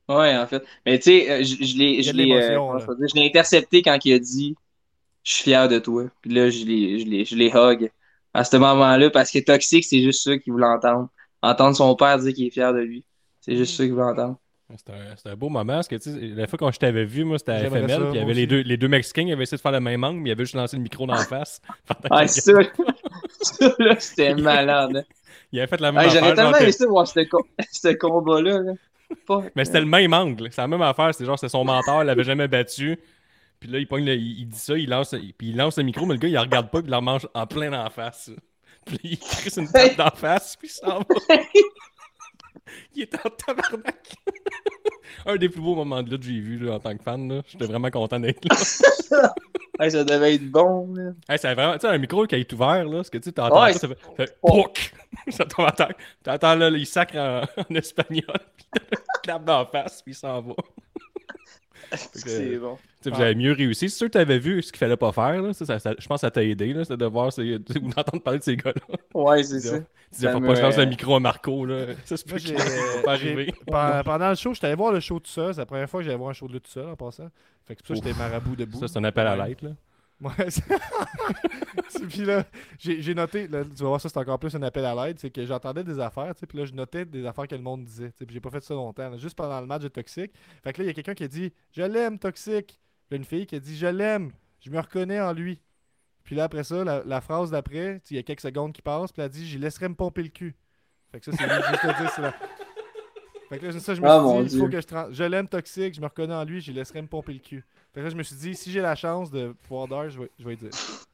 Ouais, en fait. Mais tu sais, euh, je, euh, je l'ai intercepté quand il a dit Je suis fier de toi. Puis là, je l'ai, je l'ai, je l'ai hug à ce moment-là parce que Toxic, c'est juste ça qu'il voulait entendre. Entendre son père dire qu'il est fier de lui. C'est juste ça qu'il voulait entendre. C'était un, un beau moment. Parce que, la fois quand je t'avais vu, moi, c'était à FML. ça, Puis il y avait les deux, les deux Mexicains qui avaient essayé de faire le même angle, mais il avait juste lancé le micro dans la face. Ah, ça, ça là, c'était malade. hein. il avait fait la même Ah. J'aurais tellement aimé ça voir ce, co- ce combat-là. là. Pas- Mais c'était le même angle. C'est la même affaire. C'est genre, c'est son mentor, il l'avait jamais battu. Puis là, il, pogne le- il, il dit ça, il lance, puis il lance le micro, mais le gars, il regarde pas, puis il la mange en plein dans la face. Puis il crisse une dans la face, puis il s'en va. il est en tabarnak. Un des plus beaux moments de là que j'ai vu là, en tant que fan. là. J'étais vraiment content d'être là. Ça devait être bon. Là. Hey, c'est vraiment, tu sais, un micro qui est ouvert, là, ce que tu sais, t'entends Ouais, ça, ça fait, ça fait. POC! ça tombe en terre. T'entends là, il sacre en, en espagnol, puis il clappe dans la face, puis il s'en va. C'est bon. Tu sais, vous avez mieux réussi. C'est sûr que tu avais vu ce qu'il fallait pas faire. Là. Ça, ça- ça- je pense que ça t'a aidé. là, C'est de voir ces- ou d'entendre parler de ces gars-là. Ouais, c'est ça. tu disais, faut me- pas que je lance le micro à Marco. Là. Ça se peut Moi, qu'il j'ai- va pas. Pen- Pendant le show, j'étais allé voir le show tout seul. C'est la première fois que j'allais voir un show de lutte tout seul en passant. Fait que c'est pour ça que j'étais marabout debout. Ça, c'est un appel à l'aide. Ouais, puis là, j'ai noté, là, tu vas voir ça, c'est encore plus un appel à l'aide, c'est que j'entendais des affaires, tu sais, puis là, je notais des affaires que le monde disait, puis j'ai pas fait ça longtemps, là, juste pendant le match de Toxic. Fait que là, il y a quelqu'un qui a dit « Je l'aime, Toxic ». Puis là, une fille qui a dit « Je l'aime, je me reconnais en lui ». Puis là, après ça, la, la phrase d'après, il y a quelques secondes qui passent, puis elle a dit « J'y laisserai me pomper le cul ». Fait que ça, c'est juste te dire, c'est la... Fait que là, c'est ça, je me Ah, suis mon dit, il faut que je... Je l'aime, Toxic, je me reconnais en lui, j'y laisserai me pomper le cul. Je me suis dit, si j'ai la chance de pouvoir d'heure, je vais, je vais y dire.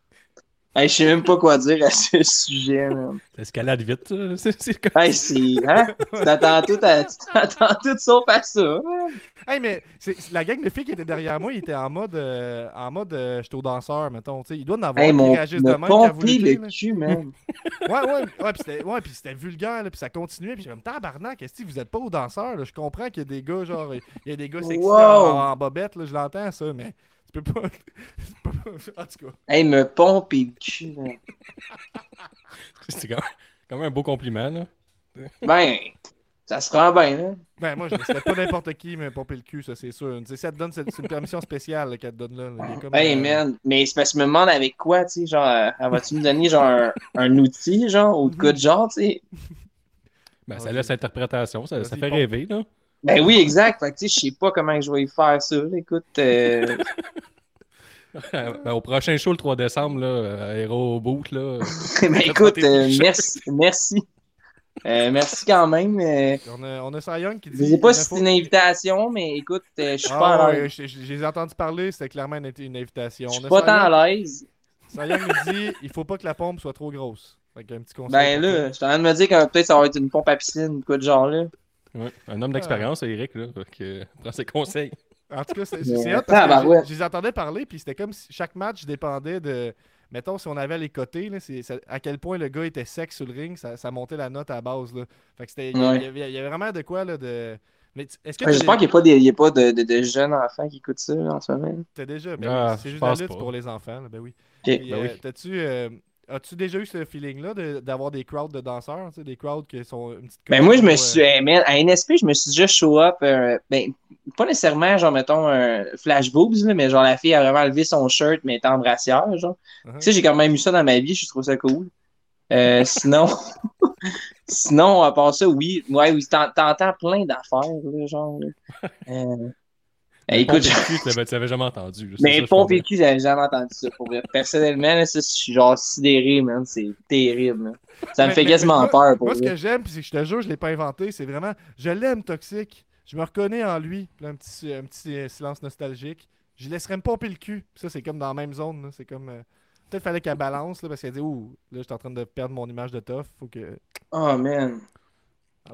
Hey, je sais même pas quoi dire à ce sujet. man. Ça escalade vite. ça. C'est comme... Hey. Hein? Tu t'attends tout, à... tout sauf à ça. Hey, mais la gang de filles qui était derrière moi, ils étaient en mode, euh, en mode, euh, j'étais au danseur, mettons. tu sais. Ils doivent en avoir Hey, mon. réagissent de Me même luttez, le cul, man. Ouais, ouais, ouais, puis c'était, ouais, vulgaire, là, puis ça continuait, puis j'ai comme tabarnak, est-ce que vous êtes pas au danseur, là? Je comprends qu'il y a des gars, genre, il y a des gars sexy Wow. en, en bobette, là, je l'entends, ça, mais tu peux pas. tu peux pas- en tout cas. Hey, me pomper le cul. C'est quand, quand même un beau compliment. Là. Ben, ça se rend bien, là. Ben, moi, je c'était pas n'importe qui, mais pomper le cul, ça, c'est sûr. Tu sais, ça te donne, une permission spéciale qu'elle te donne là. comme, Hey, euh, man. Mais c'est parce que je me demande avec quoi, tu sais. Genre, euh, vas-tu me donner, genre, un, un outil, genre, ou de quoi de genre, tu sais? Ben, ça laisse interprétation. Ça, ça fait pompe. rêver. Là. Ben oui, exact. Fait que, tu sais, je sais pas comment je vais y faire ça. Écoute, euh, Ben, au prochain show le 3 décembre, là, euh, Hero Boot, là, ben écoute, euh, merci. Merci. Euh, merci quand même. euh, On a, on a Cy Young qui dit. je sais pas si ne c'est une invitation, mais écoute, euh, je suis Ah, pas à ouais, l'aise. je, je- je les ai entendus parler, c'était clairement une, une invitation. Je suis pas tant à l'aise. Cy Young nous dit il faut pas que la pompe soit trop grosse. Fait qu'un petit conseil. Ben là, je suis en train de me dire que peut-être ça va être une pompe à piscine ou quoi de genre là. Ouais, un homme d'expérience, Eric, là, que, euh, prends ses conseils. En tout cas, c'est Mais c'est hot parce que tabarouette. je, je les entendais parler, puis c'était comme si chaque match dépendait de. Mettons, si on avait les côtés, là, à quel point le gars était sec sur le ring, ça, ça montait la note à la base. Là. Fait que c'était. Il y, Ouais. il y avait- il y avait vraiment de quoi là, de. Mais est-ce que Ouais, J'espère qu'il n'y a pas, des, y a pas de, de, de jeunes enfants qui écoutent ça en ce moment. t'as déjà. Ben Ah, c'est juste la lutte pour les enfants. là, ben oui. Ok. Puis, Ben euh, oui. T'as-tu. euh, As-tu déjà eu ce feeling-là de- d'avoir des crowds de danseurs, des crowds qui sont une petite Ben moi, je me suis. euh, man, à NSP, je me suis déjà show up. euh, ben, pas nécessairement, genre, mettons, un flash boobs, là, mais genre, la fille a vraiment levé son shirt, mais était en brassière, genre. uh-huh. Tu sais, j'ai quand même eu ça dans ma vie, je trouve ça cool. Euh, sinon, sinon, à part ça, oui, ouais, oui, t'en- t'entends plein d'affaires, genre. là. Écoute, je- tu l'avais- jamais entendu. là, mais je pompe et cul, j'avais jamais entendu ça. Pour vrai. Personnellement, là, ça, je suis genre sidéré, man. C'est terrible. là. Ça me Mais- fait mais- quasiment mais peur pour Moi, ce que j'aime, puis c'est que je te jure, je l'ai pas inventé, c'est vraiment. Je l'aime toxique. Je me reconnais en lui. Là, un petit, un petit euh, silence nostalgique. Je laisserais me pomper le cul. Puis ça, c'est comme dans la même zone. là. C'est comme. euh, Peut-être fallait qu'elle balance, là, parce qu'elle dit Ouh, là, je suis en train de perdre mon image de tough. Faut que. Oh, man.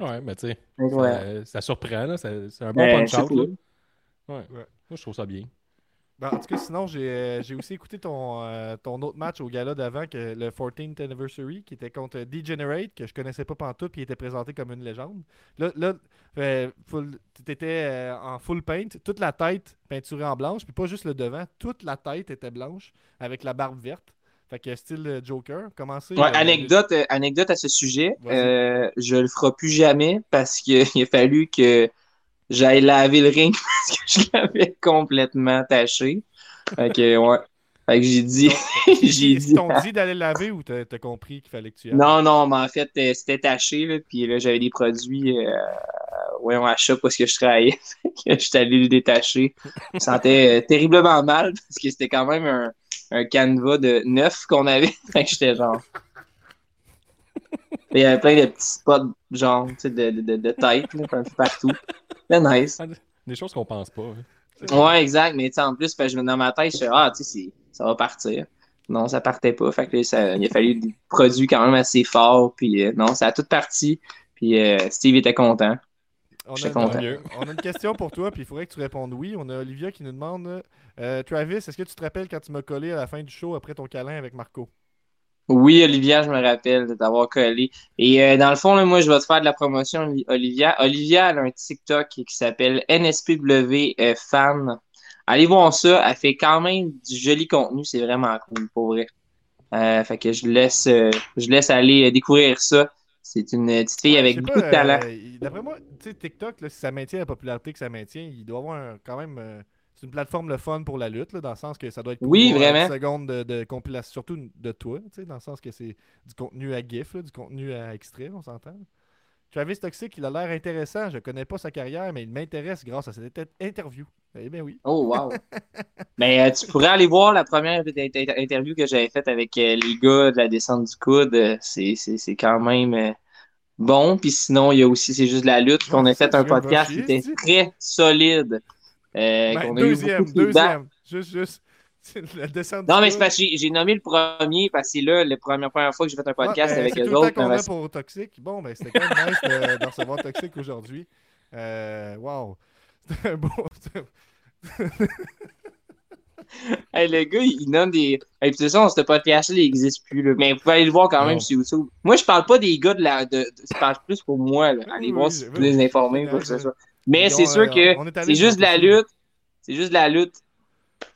Ouais, mais tu sais, Ouais. ça, ça surprend, C'est un bon Ben, punch c'est cool. Ouais. Moi, je trouve ça bien. Ben, en tout cas, sinon, j'ai euh, j'ai aussi écouté ton, euh, ton autre match au gala d'avant, que le 14th Anniversary, qui était contre Degenerate, que je connaissais pas pantoute, puis il était présenté comme une légende. Là, là euh, full- t'étais euh, en full paint, toute la tête peinturée en blanche, puis pas juste le devant, toute la tête était blanche, avec la barbe verte. Fait que style Joker. Commencez. Ouais, anecdote, euh, anecdote à ce sujet. Euh, je le ferai plus jamais parce qu'il a fallu que j'aille laver le ring parce que je l'avais complètement taché. Fait que, ouais. Fait que j'ai dit. j'ai dit. t'ont dit d'aller le laver ou t'as compris qu'il fallait que tu y ailles? Non, non, mais en fait, euh, c'était taché, là, puis là, j'avais des produits, euh, voyons, à shop parce que je travaillais. Que J'étais allé le détacher. Je me sentais euh, terriblement mal parce que c'était quand même un, un canevas de neuf qu'on avait. Fait que j'étais genre. Il y avait plein de petits spots, genre, tu sais, de, de, de, de tête, là, un peu partout. C'était nice. Des choses qu'on pense pas. hein. Ouais, exact, mais tu sais, en plus, fait je, dans ma tête, je suis ah, tu sais, ça va partir. Non, ça partait pas. Fait que là, ça, il a fallu des produits quand même assez forts. Puis euh, non, ça a tout parti. Puis euh, Steve était content. On J'étais a, content. on a une question pour toi, puis il faudrait que tu répondes oui. On a Olivia qui nous demande euh, Travis, est-ce que tu te rappelles quand tu m'as collé à la fin du show après ton câlin avec Marco? Oui, Olivia, je me rappelle de t'avoir collé. Et euh, dans le fond, là, moi, je vais te faire de la promotion, Oli- Olivia. Olivia, elle a un TikTok qui s'appelle NSPW euh, Fan. Allez voir ça. Elle fait quand même du joli contenu. C'est vraiment cool, pour vrai. Euh, fait que je laisse, euh, je laisse aller découvrir ça. C'est une petite fille Ouais, avec beaucoup pas, de talent. D'après moi, TikTok, là, si ça maintient la popularité que ça maintient, il doit avoir un- quand même. C'est une plateforme le fun pour la lutte, là, dans le sens que ça doit être Oui, vraiment. 10 secondes de, de compilation, surtout de toi, dans le sens que c'est du contenu à GIF, là, du contenu à extrait, on s'entend. Travis Toxic, il a l'air intéressant. Je connais pas sa carrière, mais il m'intéresse grâce à cette inter- interview. Eh bien oui. Oh, wow. Mais euh, tu pourrais aller voir la première inter- inter- interview que j'avais faite avec euh, les gars de la descente du coude. Euh, C'est, quand même euh, bon. Puis sinon, il y a aussi C'est juste la lutte. qu'on a fait un podcast qui était très solide. Euh, Ben, deuxième, deuxième. Juste, juste. La descente Non, mais c'est parce que j'ai, nommé le premier parce que c'est là, la première, première fois que j'ai fait un podcast Ouais, ben, avec c'est eux autres. temps qu'on a pour Toxic. Bon, ben, c'était quand même nice de, de recevoir Toxic aujourd'hui. Euh, wow. C'était un beau. Hey, le gars, il nomme des. Hey, puis de toute façon, ce podcast-là, il n'existe plus. Là. Mais vous pouvez aller le voir quand même sur YouTube. Moi, je parle pas des gars de la. De... Je parle plus pour moi. Là. Allez Oui, voir oui, si vous voulez les informer, quoi que ce soit. Mais c'est sûr euh, que on c'est juste de la lutte. C'est juste de la lutte.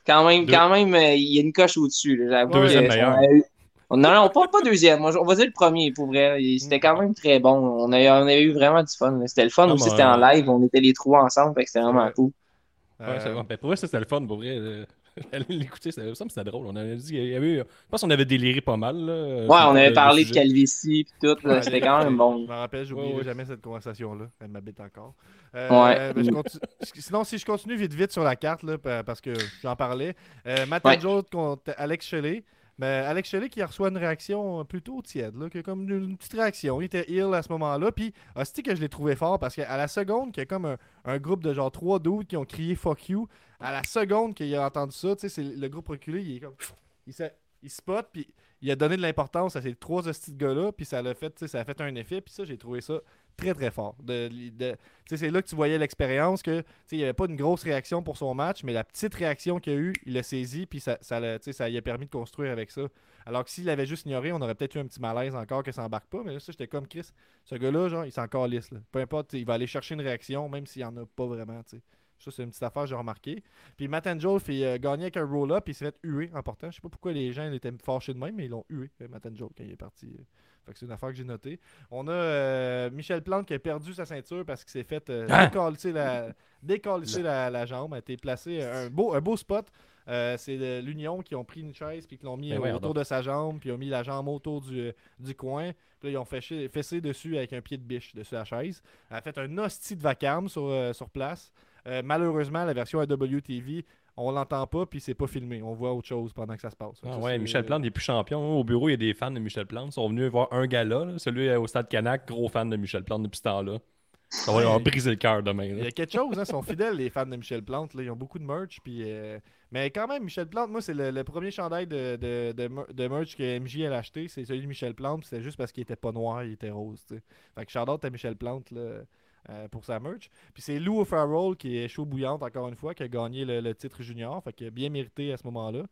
Quand même, Deux- quand même, euh, il y a une coche au-dessus. Deuxième meilleur. a eu- Non, non, pas, pas deuxième. Moi, on va dire le premier, pour vrai. Et C'était quand même très bon. On, a, on avait eu vraiment du fun. C'était le fun Ah, aussi. C'était en euh, live. On était les trois ensemble. C'était vraiment Ouais. cool. Ouais, Euh, bon. Ben, pour vrai, ça, c'était le fun, pour vrai. euh, l'écouter, ça me semble que c'était drôle. On avait dit, il y avait, je pense qu'on avait déliré pas mal. Là, Ouais, on avait parlé de calvitie et tout. ouais, C'était quand même Je bon. me rappelle, j'oublierai Ouais, jamais cette conversation-là. Elle m'habite encore. Euh, Ouais. ben, je continue- Sinon, si je continue vite vite sur la carte, là, pa- parce que j'en parlais. Euh, Matt Ouais. Joe contre Alex Shelley. Mais Alex Shelley qui reçoit une réaction plutôt tiède, là, qui a comme une, petite réaction. Il était ill à ce moment-là. Puis, hostie que je l'ai trouvé fort parce qu'à la seconde, qu'il y a comme un, groupe de genre trois dudes qui ont crié fuck you, à la seconde qu'il a entendu ça, tu sais, le groupe reculé, il est comme. Il, s'est- il spot, puis il a donné de l'importance à ces trois hosties de gars-là, puis ça l'a fait, ça a fait un effet, puis ça, j'ai trouvé ça très très fort. De, de- c'est là que tu voyais l'expérience, que il n'y avait pas une grosse réaction pour son match, mais la petite réaction qu'il a eu, il l'a saisi, puis ça, ça, ça lui a permis de construire avec ça. Alors que s'il avait juste ignoré, on aurait peut-être eu un petit malaise encore que ça embarque pas, mais là, ça, j'étais comme Chris. Ce gars-là, genre, il s'en calisse. Peu importe, il va aller chercher une réaction, même s'il n'y en a pas vraiment. Ça, c'est une petite affaire j'ai remarqué. Puis Matt Angel fait euh, gagner avec un roll-up, il s'est fait huer en portant. Je sais pas pourquoi les gens étaient fâchés de même, mais ils l'ont hué, euh, Matt Angel, quand il est parti. Que c'est une affaire que j'ai notée. On a euh, Michel Plante qui a perdu sa ceinture parce qu'il s'est fait euh, Hein? la, décalisser la, la jambe. A été placé un beau, un beau spot. Euh, c'est de l'Union qui ont pris une chaise puis qui l'ont mis Ben euh, autour donc. de sa jambe, puis ils ont mis la jambe autour du, du coin. Puis là, ils ont fessé, fessé dessus avec un pied de biche dessus la chaise. Elle a fait un hostie de vacarme sur, euh, sur place. Euh, malheureusement, la version AWTV, on l'entend pas, puis c'est pas filmé. On voit autre chose pendant que ça se passe. Ah Ça, ouais, Michel Plante n'est plus champion. Au bureau, il y a des fans de Michel Plante. Ils sont venus voir un gala, là, celui euh, au stade Canac, gros fan de Michel Plante depuis ce temps-là. Ça va leur briser le cœur demain. Il y a quelque chose, hein, ils sont fidèles, les fans de Michel Plante. là. Ils ont beaucoup de merch. Puis, euh, Mais quand même, Michel Plante, moi, c'est le, le premier chandail de, de, de, mer- de merch que MJ a acheté. C'est celui de Michel Plante. puis C'est juste parce qu'il était pas noir, il était rose. tu sais. Fait que shout-out à Michel Plante là, euh, pour sa merch. Puis c'est Lou O'Farrell qui est chaud bouillante, encore une fois, qui a gagné le, titre junior. Fait que bien mérité à ce moment-là.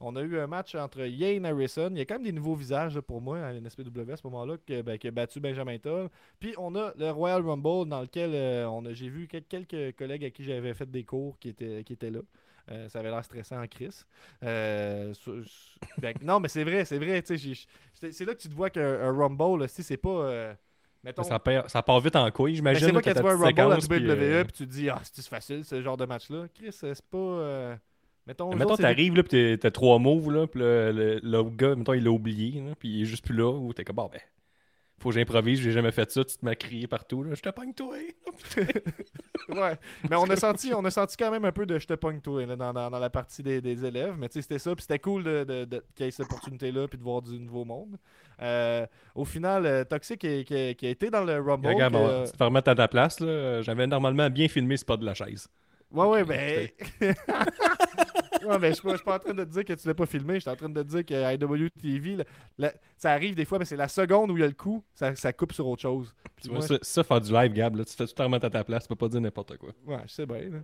On a eu un match entre Yane Harrison. Il y a quand même des nouveaux visages pour moi à l'NSPW à ce moment-là ben, qui a battu Benjamin Toll. Puis on a le Royal Rumble dans lequel euh, a, j'ai vu quel- quelques collègues à qui j'avais fait des cours qui étaient, qui étaient là. Euh, ça avait l'air stressant en crise. Ben, non, mais c'est vrai, c'est vrai. C'est là que tu te vois qu'un un Rumble, c'est pas. Mettons, Ça, part, ça part vite en couille, mais j'imagine. c'est pas quand tu vois un Rumble à WWE puis, euh, puis tu te dis, ah, c'est facile ce genre de match-là? Chris, euh, c'est pas. euh, Mettons, Mettons, t'arrives, là, pis t'as trois moves, là, pis le, le, l'autre gars, mettons, il l'a oublié, là, pis il est juste plus là, ou t'es comme, bon, ben, faut que j'improvise, j'ai jamais fait ça, tu te m'as crié partout, là, je te pogne toi. Ouais, mais on a senti, on a senti quand même un peu de je te pogne toi là, dans, dans- dans la partie des, des élèves. Mais tu sais, c'était ça, puis c'était cool de, de, de- qu'il y ait cette opportunité-là, puis de voir du nouveau monde. Euh, au final, euh, Toxic qui, qui- qui a été dans le Rumble. Regarde, que- bon, tu te remettre à ta place, là, j'avais normalement bien filmé ce pas de la chaise. Ouais, ouais, ben. ouais, mais je suis pas, je suis pas en train de te dire que tu l'as pas filmé. Je suis en train de te dire que IWTV, ça arrive des fois, mais c'est la seconde où il y a le coup, ça, ça coupe sur autre chose. Puis Tu vois, moi, ça, ça, faire du live, Gab, là, tu te fais tout remettre à ta place, tu peux pas dire n'importe quoi. Ouais, je sais bien. là.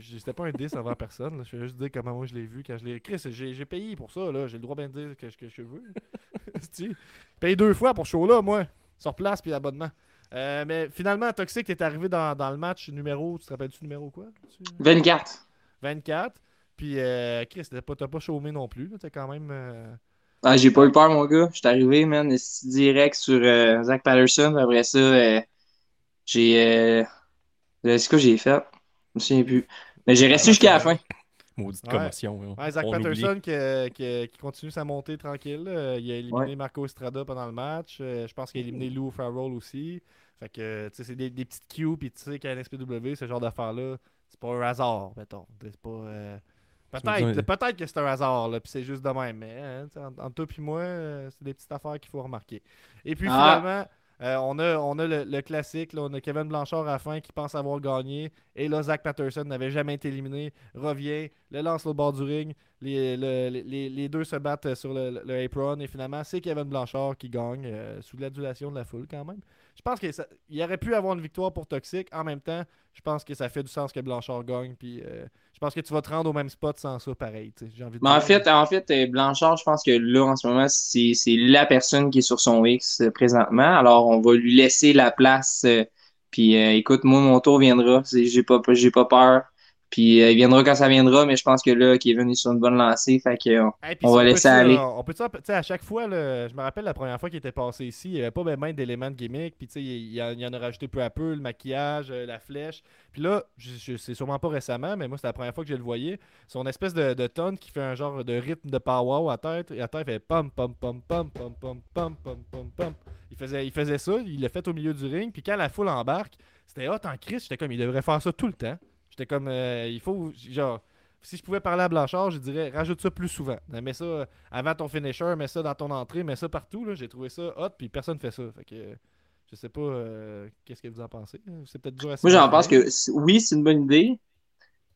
C'était pas un 10 envers personne. là. Je vais juste dire comment moi je l'ai vu quand je l'ai. Chris, j'ai payé pour ça. là. J'ai le droit bien de dire que, que je veux. Esti. paye deux fois pour ce show-là, moi. Sur place puis l'abonnement. Euh, mais finalement, Toxic est arrivé dans, dans le match numéro. Tu te rappelles-tu numéro quoi? Tu- 24. 24. Puis, euh, Chris, t'as pas, t'as pas chômé non plus. T'as quand même. euh, Ah, j'ai pas eu peur, mon gars. Je suis arrivé, man, direct sur euh, Zach Patterson. Après ça, euh, j'ai. C'est quoi j'ai fait? Je me souviens plus. Mais j'ai resté jusqu'à la fin. Maudite Ouais. commotion. hein. Ouais, Zach On. Patterson qui, qui- qui continue sa montée tranquille. Il a éliminé Ouais. Marco Estrada pendant le match. Je pense qu'il a éliminé Lou Farrell aussi. Fait que, tu sais, c'est des, des petites cues. Puis, tu sais, qu'à NSPW, ce genre d'affaires-là, c'est pas un hasard, mettons. C'est pas. Peut-être, peut-être que c'est un hasard, là, puis c'est juste de même. Mais hein, entre, entre toi et moi, euh, c'est des petites affaires qu'il faut remarquer. Et puis Ah. finalement, euh, on a, on a le, le classique. là, on a Kevin Blanchard à la fin qui pense avoir gagné. Et là, Zach Patterson n'avait jamais été éliminé. Revient, le lance au bord du ring. Les, le- les- les deux se battent sur le, le apron. Et finalement, c'est Kevin Blanchard qui gagne euh, sous l'adulation de la foule quand même. Je pense qu'il aurait pu avoir une victoire pour Toxic. En même temps, je pense que ça fait du sens que Blanchard gagne. Puis euh, je pense que tu vas te rendre au même spot sans ça, pareil. envie de Mais en fait, en fait, euh, Blanchard, je pense que là, en ce moment, c'est la personne qui est sur son X euh, présentement. Alors, on va lui laisser la place. puis, euh, écoute, moi, mon tour viendra. J'ai pas, j'ai pas peur. Puis, euh, il viendra quand ça viendra, mais je pense que là, Kevin est sur une bonne lancée. Fait que, euh, Hey, On si va laisser aller. On peut ça, tu sais, à chaque fois, là, je me rappelle la première fois qu'il était passé ici, il n'y avait pas bien d'éléments de gimmick. Puis, tu sais, il, il en- a rajouté peu à peu, le maquillage, euh, la flèche. Puis là, c'est sûrement pas récemment, mais moi, c'est la première fois que je le voyais. Son espèce de, de tonne qui fait un genre de rythme de power à tête. Et à tête, il fait pam, pam, pam, pam, pam, pam, pam, pam, pam, pam. Il faisait, il faisait ça, il l'a fait au milieu du ring. Puis quand la foule embarque, c'était hot en crise. J'étais comme, il devrait faire ça tout le temps. J'étais comme, euh, il faut, genre, si je pouvais parler à Blanchard, je dirais, rajoute ça plus souvent. Mets ça euh, avant ton finisher, mets ça dans ton entrée, mets ça partout. J'ai trouvé ça hot, puis personne fait ça. Fait que, je sais pas, euh, qu'est-ce que vous en pensez. C'est peut-être dur à moi, j'en pense que oui, c'est une bonne idée,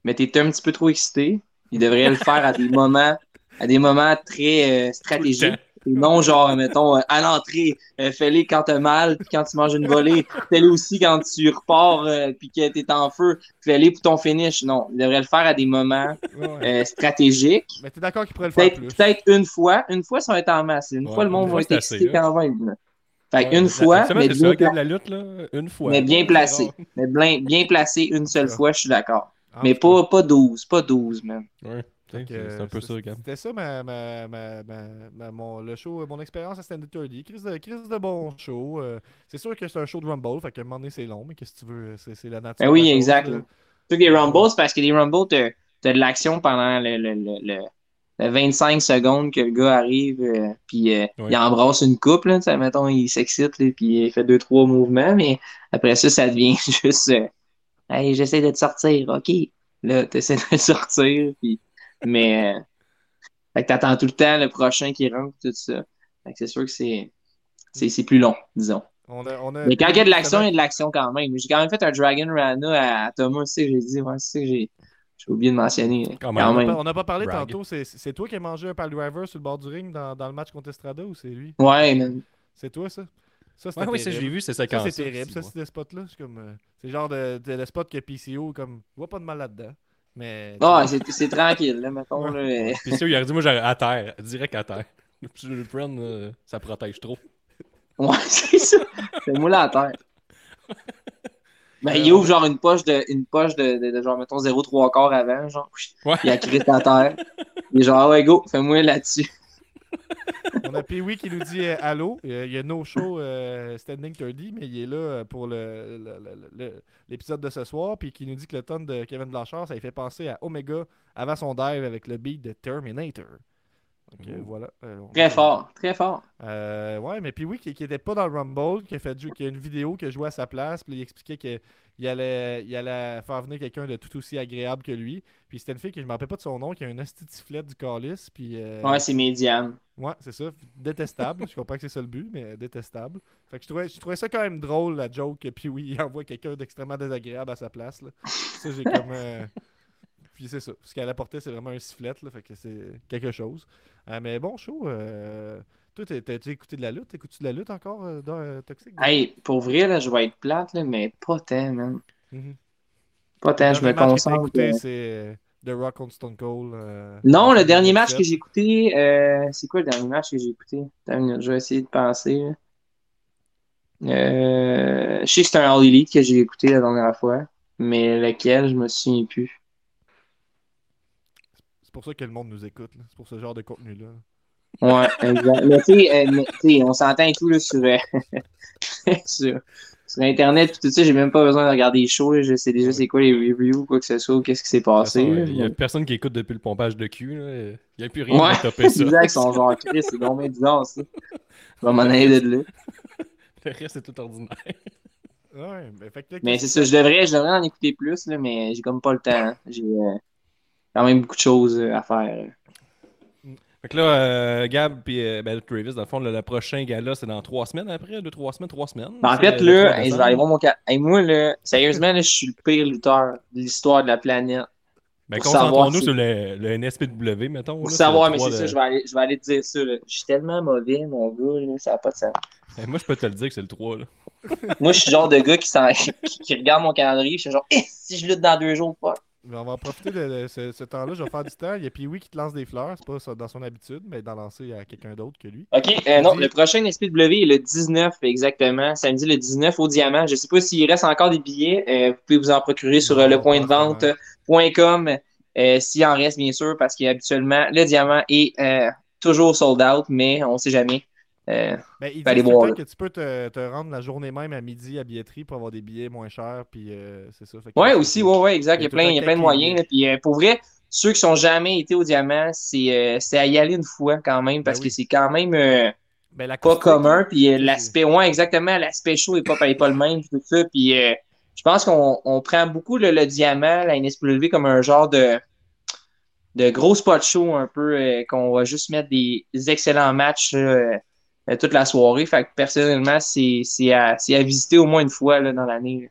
mais t'es un petit peu trop excité. Il devrait le faire à des moments, à des moments très euh, stratégiques. Et non, genre, mettons, euh, à l'entrée, euh, fais-les quand t'as mal, puis quand tu manges une volée. Fais-les aussi quand tu repars, euh, puis que t'es en feu. Fais-les pour ton finish. Non, il devrait le faire à des moments Ouais, ouais. euh, stratégiques. Mais t'es d'accord qu'il pourrait le faire Peut-être plus. peut-être une fois. Une fois, ça va être en masse. Une Ouais, fois, le monde va être excité là. quand même. Fait Ouais, une la- fois, mais c'est bien, pla- la lutte, là, une fois. mais bien placé. Mais bien, bien placé une seule Ouais. fois, je suis d'accord. En Mais pas, pas 12, pas 12, man. Ouais, fait c'est que, c'est un peu c'est- ça, Gab. C'était ça ma, ma, ma, ma- ma- mon, le show, mon expérience à Standard 30. Chris de, Chris de bon show. euh, c'est sûr que c'est un show de Rumble, fait qu'à un moment donné c'est long, mais qu'est-ce que tu veux, c'est c'est la nature. Ben oui, exact. Surtout que les Rumbles, c'est parce que les Rumbles, t'as t'as de l'action pendant le, le, le, le- le 25 secondes que le gars arrive, euh, puis euh, il embrasse une coupe, là, tu mettons, il s'excite, là, puis il fait deux, trois mouvements, mais après ça, ça devient juste euh, Hey, j'essaie de te sortir, ok. Là, t'essaies de te sortir, puis. Mais. euh, Fait que t'attends tout le temps le prochain qui rentre, tout ça. Fait que c'est sûr que c'est. C'est c'est plus long, disons. On a, on a- Mais quand il y a de l'action, il y a de l'action quand même. J'ai quand même fait un Dragon Rana à, Thomas, tu sais, j'ai dit, ouais, c'est ça que j'ai j'ai oublié de mentionner. Quand Quand même. On n'a même. pas- on n'a pas parlé tantôt, c'est c'est toi qui as mangé un pal driver sur le bord du ring dans, dans le match contre Estrada ou c'est lui? Ouais, man. C'est toi ça? Ça, Ouais, oui, ça, j'ai vu, c'est Ça, c'est terrible, ça, c'est des spots-là. C'est comme. euh, c'est le genre de, de, de spot que PCO, comme. Je vois pas de mal là-dedans. Mais. Ah, c'est c'est tranquille, là, mettons. Là. Puis ça, il aurait dit, moi, à terre, direct à terre. Le prendre, euh, ça protège trop. Ouais, c'est ça. Fais-moi la terre. Ben, il ouvre genre une poche de, une poche de, de, de genre, mettons, 0,3 quart avant, genre. Ouais. Il a créé à terre. Il est genre, ah ouais, go, fais-moi là-dessus. On a Pee-Wee qui nous dit euh, allô? Euh, Il y a No Show euh, Standing 30, mais il est là pour le- le- le- le- l'épisode de ce soir. Puis qui nous dit que le ton de Kevin Blanchard, ça lui fait penser à Omega avant son dive avec le beat de Terminator. Donc euh, voilà. Euh, on- Très fort, très fort. Euh, ouais, mais puis oui, qui, qui était pas dans le Rumble, qui a fait qui a une vidéo qui a joué à sa place, puis il expliquait qu'il allait, il allait faire venir quelqu'un de tout aussi agréable que lui. Puis c'était une fille qui je me rappelle pas de son nom, qui a un asti de sifflet du calice, puis euh, Ouais, c'est médiane. ouais, c'est ça, détestable. je comprends que c'est ça le but, mais détestable. Fait que je trouvais, je trouvais ça quand même drôle la joke que puis oui, il envoie quelqu'un d'extrêmement désagréable à sa place. Là. Ça j'ai comme euh, puis c'est ça. Ce qu'elle apportait, c'est vraiment un sifflet, là, fait que c'est quelque chose. Euh, mais bon, show. Euh... Toi, t'as- t'as-tu écouté de la lutte? Écoutes-tu de la lutte encore euh, dans euh, Toxic? Hey, pour vrai, là, je vais être plate, là, mais pas tant, man. Mhm. Pas tant, je me que concentre. écouté, euh. c'est euh, The Rock contre Stone Cold. euh, Non, le dernier match 2017. que j'ai écouté, euh, c'est quoi le dernier match que j'ai écouté? Je vais essayer de penser. Euh, je sais que c'est un All Elite que j'ai écouté la dernière fois, mais lequel, je me souviens plus. C'est pour ça que le monde nous écoute. C'est pour ce genre de contenu-là. Ouais, exact. Mais tu sais, euh, on s'entend et tout là, sur, euh, sur, sur Internet, puis tout ça, j'ai même pas besoin de regarder les shows, là, je sais déjà c'est quoi les reviews, quoi que ce soit, qu'est-ce qui s'est passé. Il y a personne qui écoute depuis le pompage de cul. là. Il n'y a plus rien Ouais, à topper ça. exact, sont genre Chris, c'est bien bizarre ça. Je vais m'en aller de là. Le reste, c'est tout ordinaire. Ouais, mais fait que là, Mais c'est ça, je devrais, je devrais en écouter plus, là, mais j'ai comme pas le temps. hein. J'ai euh, quand même beaucoup de choses euh, à faire. Fait que là, euh, Gab et euh, ben, Travis, dans le fond, le, le prochain gala, c'est dans trois semaines après, deux, trois semaines, trois semaines. Ben, en fait, là, 3 hey, je décembre. vais aller voir mon cas. Moi, là, sérieusement, là, je suis le pire lutteur de l'histoire de la planète. Ben, concentrons-nous si- sur le, le NSPW, mettons. Pour là, savoir, mais 3 c'est de- ça, je vais, aller, je vais aller te dire ça. Là. Je suis tellement mauvais, mon gars, là, ça n'a pas de sens. Ben, moi, je peux te le dire que c'est le 3. Là. Moi, je suis le genre de gars qui, qui, qui regarde mon calendrier, je suis genre, Eh, si je lutte dans deux jours, fuck. Mais on va en profiter de, de ce, ce temps-là. Je vais faire du temps. Il y a Pee-Wee qui te lance des fleurs. C'est pas ça- dans son habitude, mais d'en lancer à quelqu'un d'autre que lui. Ok, euh, non, le prochain SPW est le 19 exactement, samedi le 19 au Diamant. Je sais pas s'il reste encore des billets, euh, vous pouvez vous en procurer sur euh, Non, le point de pas vente.com euh, s'il en reste bien sûr parce qu'habituellement le Diamant est toujours sold out, mais on sait jamais. Euh, Ben, il dit aller voir, que tu peux te, te rendre la journée même à midi à billetterie pour avoir des billets moins chers. Puis euh, c'est ça. Ouais, aussi, ouais, ouais, exact. Il y a plein, il y a plein de moyens. là. Puis euh, pour vrai, ceux qui n'ont jamais été au Diamant, c'est euh, à y aller une fois quand même parce Ben oui. que c'est quand même Ben, la pas commun. Puis l'aspect, ouais, exactement, l'aspect chaud est pas, pas le même, tout ça. Puis je pense qu'on on prend beaucoup le, le diamant, la NSPW, comme un genre de, de gros spot show un peu, qu'on va juste mettre des excellents matchs toute la soirée. Fait que personnellement, c'est c'est à, c'est à visiter au moins une fois là, dans l'année.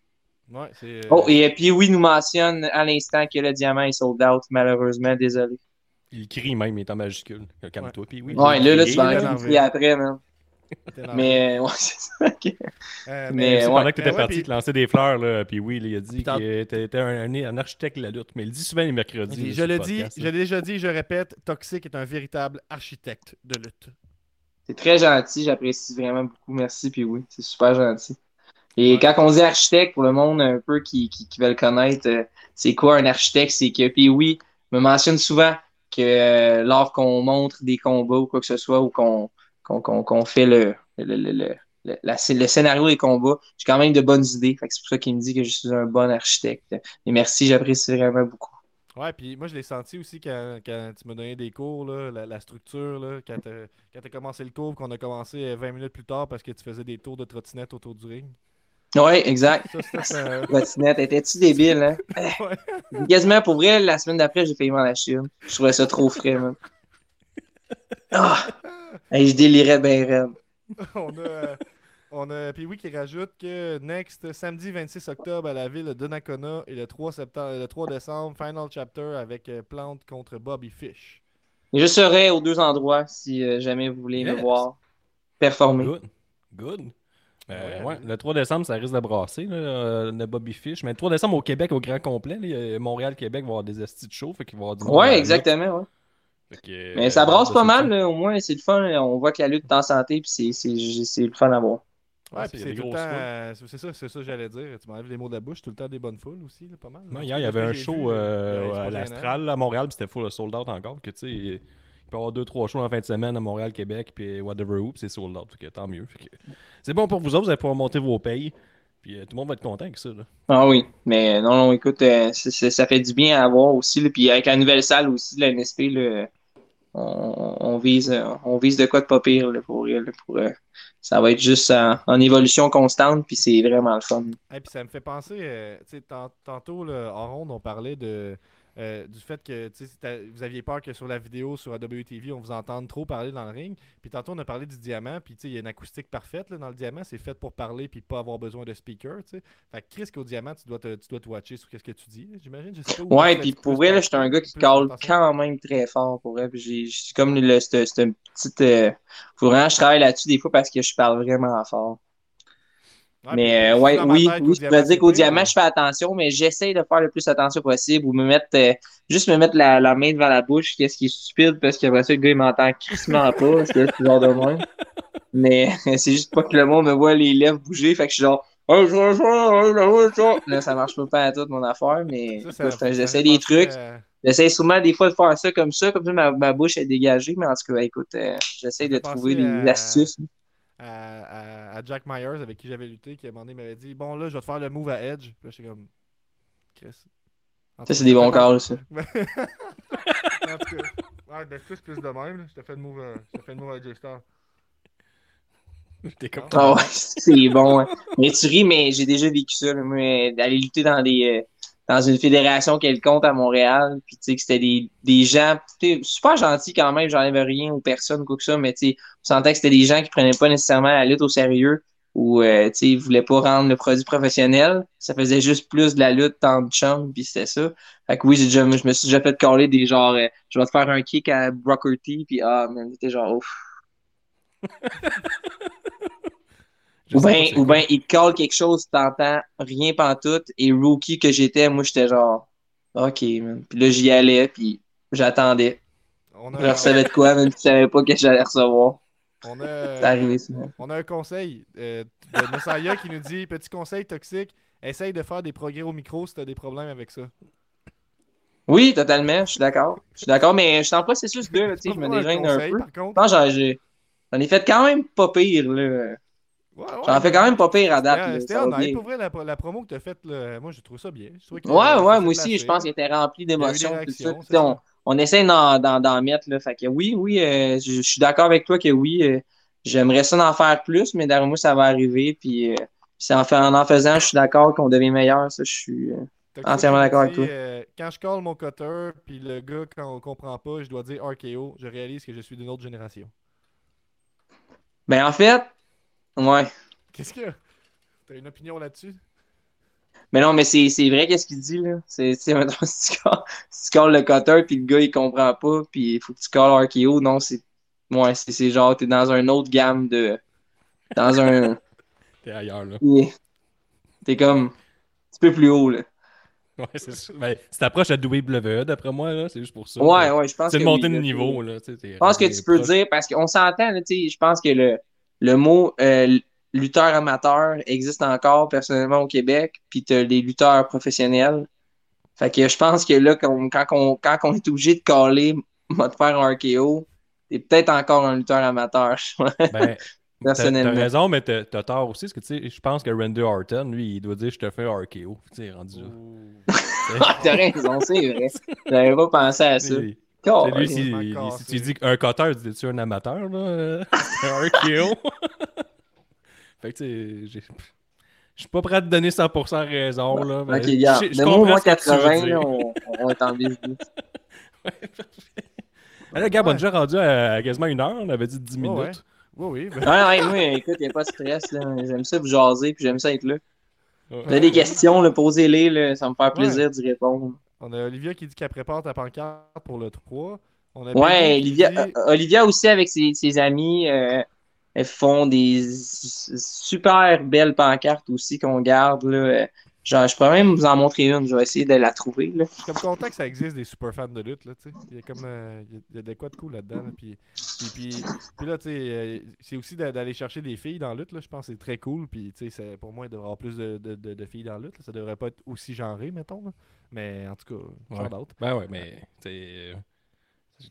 Ouais, c'est. euh, Oh, et puis oui, nous mentionne à l'instant que le diamant est sold out, malheureusement, désolé. Il crie même, il est en majuscule. Calme-toi, puis oui. Ouais, il là, là, tu vas énervé. crier après, man. énervé. Mais ouais, c'est ça. ok. Euh, mais- C'est ouais. pendant que tu étais ouais, parti puis- te lancer des fleurs, là, puis oui, là, il a dit qu'il était était un, un architecte de la lutte. Mais il le dit souvent les mercredis. Là, je le dis, je l'ai déjà dit, je répète, Toxic est un véritable architecte de lutte. C'est très gentil, j'apprécie vraiment beaucoup. Merci, puis oui, c'est super gentil. Et Ouais. quand on dit architecte, pour le monde un peu qui, qui, qui veut le connaître, euh, c'est quoi un architecte? C'est que, puis oui, me mentionne souvent que euh, lors qu'on montre des combats ou quoi que ce soit, ou qu'on fait le, le, le, le, le, la- le scénario des combats, j'ai quand même de bonnes idées. C'est pour ça qu'il me dit que je suis un bon architecte. Et merci, j'apprécie vraiment beaucoup. Ouais, puis moi je l'ai senti aussi quand, quand tu m'as donné des cours, là, la, la structure, là, quand quand t'as commencé le cours, qu'on a commencé euh, 20 minutes plus tard parce que tu faisais des tours de trottinette autour du ring. Ouais, exact. Ça, ça. Trottinette, étais-tu débile, hein? Ouais. Quasiment pour vrai, la semaine d'après, j'ai failli m'en acheter une. Je trouvais ça trop frais, man. Ah! Hey, je délirais bien raide. on a, euh, on a puis oui qui rajoute que next samedi 26 octobre à la ville de Donnacona et le 3 septembre le 3 décembre final chapter avec euh, Plante contre Bobby Fish. Je serai aux deux endroits si euh, jamais vous voulez me voir performer. Good. Good. Euh, Ouais, ouais, ouais. le 3 décembre, ça risque de brasser, là, le Bobby Fish. Mais le 3 décembre au Québec, au grand complet, Montréal-Québec va avoir des estis de show, fait qu'il va y avoir du monde à la Ouais, lutte. exactement, ouais. Fait que, Mais ça brasse pas mal, là, au moins, c'est le fun. On voit que la lutte est en santé, puis c'est- c'est c'est le fun à voir. Ouais, puis c'est tout le temps euh, c'est ça, c'est ça que j'allais dire. Tu m'enlèves les mots de la bouche, tout le temps des bonnes foules aussi, là, pas mal. Non, là. hier, il y avait un show vu, euh, euh, à l'Astral à Montréal, puis c'était full sold out encore. Que, tu sais, il peut y avoir deux, trois shows en fin de semaine à Montréal, Québec, puis whatever où, puis c'est sold out. Fait que, tant mieux. Fait que, c'est bon pour vous autres, vous allez pouvoir monter vos payes. Puis euh, tout le monde va être content avec ça. Là. Ah oui, mais non, non, écoute, euh, c'est- c'est- ça fait du bien à voir aussi. Puis avec la nouvelle salle aussi de la NSP, là, on, on vise, on vise de quoi de pas pire là, pour, pour, euh, ça va être juste en, évolution constante, puis c'est vraiment le fun. Et puis ça me fait penser, euh, tu sais, tant- tantôt, là, en ronde, on parlait de, euh, du fait que vous aviez peur que sur la vidéo, sur WTV, on vous entende trop parler dans le ring. Puis tantôt, on a parlé du diamant, puis il y a une acoustique parfaite là, dans le diamant. C'est fait pour parler, puis pas avoir besoin de speaker, tu sais. Fait que Chris, qu'au diamant, tu dois te, tu dois te watcher sur qu'est-ce que tu dis, j'imagine. Ouais, puis pour vrai, j'étais un gars qui attention. quand même très fort pour vrai. Puis j'ai comme le, cette, cette petite. euh, faut vraiment que je travaille là-dessus des fois parce que je parle vraiment fort. Ouais, mais euh, ouais, oui, oui, je pourrais dire qu'au diamant, je fais attention, mais j'essaie de faire le plus attention possible ou me mettre euh, juste me mettre la, la main devant la bouche, qu'est-ce qui est stupide parce qu'après ça, le gars il m'entend crissement pas, parce que c'est genre de moi. Mais c'est juste pas que le monde me voit les lèvres bouger, fait que je suis genre Ah. Là, ça marche pas à toute mon affaire, mais j'essaie des trucs. J'essaie souvent des fois de faire ça comme ça, comme ça ma, ma bouche est dégagée, mais en tout cas, écoute, euh, j'essaie de trouver des astuces. À, à- à Jack Myers avec qui j'avais lutté, qui à un moment donné m'avait dit Bon, là, je vais te faire le move à Edge. Puis là, j'étais comme Chris. Ça, c'est des bons calls, ça. en tout cas, ouais, ben, plus, plus de même. là. Je t'ai fait le move, euh, je le move avec J-Star. T'es comme Ah ouais, c'est bon. hein. Mais tu ris, mais j'ai déjà vécu ça. moi, d'aller lutter dans des euh, dans une fédération quelconque à Montréal, puis tu sais que c'était des, des gens super gentils quand même, j'enlève rien aux personnes, quoi que ça, mais tu sais, on sentait que c'était des gens qui prenaient pas nécessairement la lutte au sérieux ou euh, tu sais, ils voulaient pas rendre le produit professionnel. Ça faisait juste plus de la lutte tant de chum, puis c'était ça. Fait que oui, j'ai déjà, je me suis déjà fait caller des genre euh, je vais te faire un kick à Brooker T, puis ah, man, c'était genre ouf. Je Ou bien, ou ben, il te colle quelque chose, t'entends rien pantoute, et rookie que j'étais, moi, j'étais genre, OK, man. Puis là, j'y allais, puis j'attendais. On Je a, recevais de quoi, même si je savais pas que j'allais recevoir. on C'est a, arrivé, on a un conseil euh, de Messiah qui nous dit Petit conseil toxique, essaye de faire des progrès au micro si t'as des problèmes avec ça. Oui, totalement, je suis d'accord. Je suis d'accord, mais je suis en processus de, là, tu sais, je me dégêne un peu. Par contre, Non, j'en ai fait quand même pas pire, là. Ouais, ouais, J'en fais quand même pas pire à date, C'était- honnête. Pour vrai, la, la promo que t'as faite, là, moi, je trouve ça bien. Je Ouais, ouais, moi aussi, je pense qu'il était rempli d'émotions. Tu On, on essaie d'en, mettre, là. Fait que oui, oui, euh, je, je suis d'accord avec toi que oui, euh, j'aimerais ça d'en faire plus, mais derrière moi, ça va arriver. Puis, euh, c'est en, fait- en en faisant, je suis d'accord qu'on devient meilleur. Ça, je suis. Entièrement d'accord avec toi. quand je call mon cutter, puis le gars, quand on comprend pas, je dois dire RKO, je réalise que je suis d'une autre génération. Ben, en fait, ouais. Qu'est-ce que? T'as une opinion là-dessus? Mais non, mais c'est, c'est vrai qu'est-ce qu'il dit, là. C'est, mettons, si tu calls, si tu calls le cutter, puis le gars, il comprend pas, puis il faut que tu calls RKO. Non, c'est. Ouais, c'est, c'est genre, t'es dans une autre gamme de. Dans un. T'es ailleurs, là. T'es comme. Un petit peu plus haut, là. Ouais, c'est sûr. Ben, si t'approches la WWE, d'après moi, là, c'est juste pour ça. Ouais, ouais, je pense C'est que. de monter oui, de niveau, là. Je pense que tu peux dire, parce qu'on s'entend, là, tu sais, je pense que le, le mot, euh, lutteurs amateurs existent encore personnellement au Québec, puis t'as les lutteurs professionnels. Fait que je pense que là, quand, quand, on, quand on est obligé de caler, m'a de faire un RKO, t'es peut-être encore un lutteur amateur. Ben, T'as t'as personnellement. raison, mais t'as t'as tort aussi, parce que tu sais, je pense que Randy Orton, lui, il doit dire je te fais un RKO. Tu sais, rendu là. T'as raison, c'est vrai. J'avais pas pensé à ça. Oh, lui, si, tu dis un cutter, tu dis-tu un amateur, là? un RKO? fait que tu je suis pas prêt à te donner 100% raison, là. mais Ok, je donne-moi moins ce que tu veux 80, dire. là, on, on va être en vive vie. Ah, là, Gab, on est déjà rendu à, à quasiment une heure, on avait dit 10 minutes. Ouais. Oui, oui. ben, Ouais, ouais, moi, écoute, y a pas de stress, là. J'aime ça vous jaser, puis j'aime ça être là. Vous avez des questions, là, posez-les, là. Ça me fait plaisir d'y répondre. On a Olivia qui dit qu'elle prépare ta pancarte pour le 3. On a Ouais, Olivia, dit- euh, Olivia aussi, avec ses, ses amis, euh, elles font des super belles pancartes aussi qu'on garde, là. Genre, je pourrais même vous en montrer une. Je vais essayer de la trouver, là. Je suis comme content que ça existe des super fans de lutte, là. Il y a comme, euh, il y a- il y a de quoi de cool là-dedans, là, puis, puis, puis, puis là, tu sais, euh, c'est aussi d'a- d'aller chercher des filles dans la lutte, là, je pense que c'est très cool, puis, pour moi, il devrait y avoir plus de, de, de, de filles dans la lutte, ça devrait pas être aussi genré, mettons. Mais en tout cas, Ouais. out. Ben ouais, mais c'est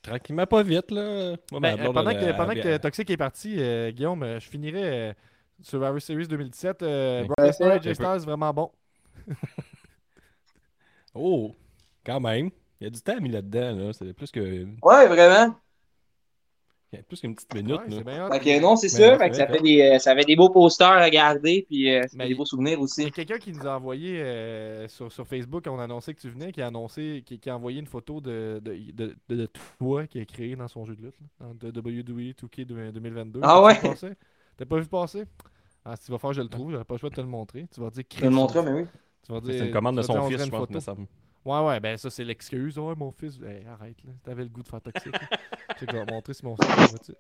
tranquillement pas vite, là. Moi, ma Ben, euh, blonde, pendant elle- que, pendant que Toxic est parti, euh, Guillaume, euh, je finirais euh, Survivor Series 2017, euh. Brock Lesnar et Jay vraiment bon. Oh, quand même. Il y a du temps mis là-dedans, là. C'est plus que Ouais, vraiment. Il y a plus qu'une petite minute, Ouais, là. hot. Fait non, c'est Fait que c'est ça fait, des, euh, ça fait des beaux posters à garder, puis euh, ça fait Mais des beaux souvenirs Il y aussi. a quelqu'un qui nous a envoyé euh, sur, sur Facebook, on a annoncé que tu venais, qui a annoncé, qui, qui a envoyé une photo de, de, de, de, de toi qui a créé dans son jeu de lutte, là, dans WWE 2K de- 2022. Ah ouais? vu passer? T'as pas vu passer? Ah, si tu vas faire, je le trouve, j'aurais pas le choix de te le montrer. Tu vas dire Je vais le montrer, mais oui. Tu vas dire, C'est une commande de son on fils, je pense. Ouais, ouais, ben ça, c'est l'excuse. Ouais, mon fils, Hey, arrête, là. T'avais le goût de faire toxique. là. Tu sais, je vais te montrer sur mon vois-tu.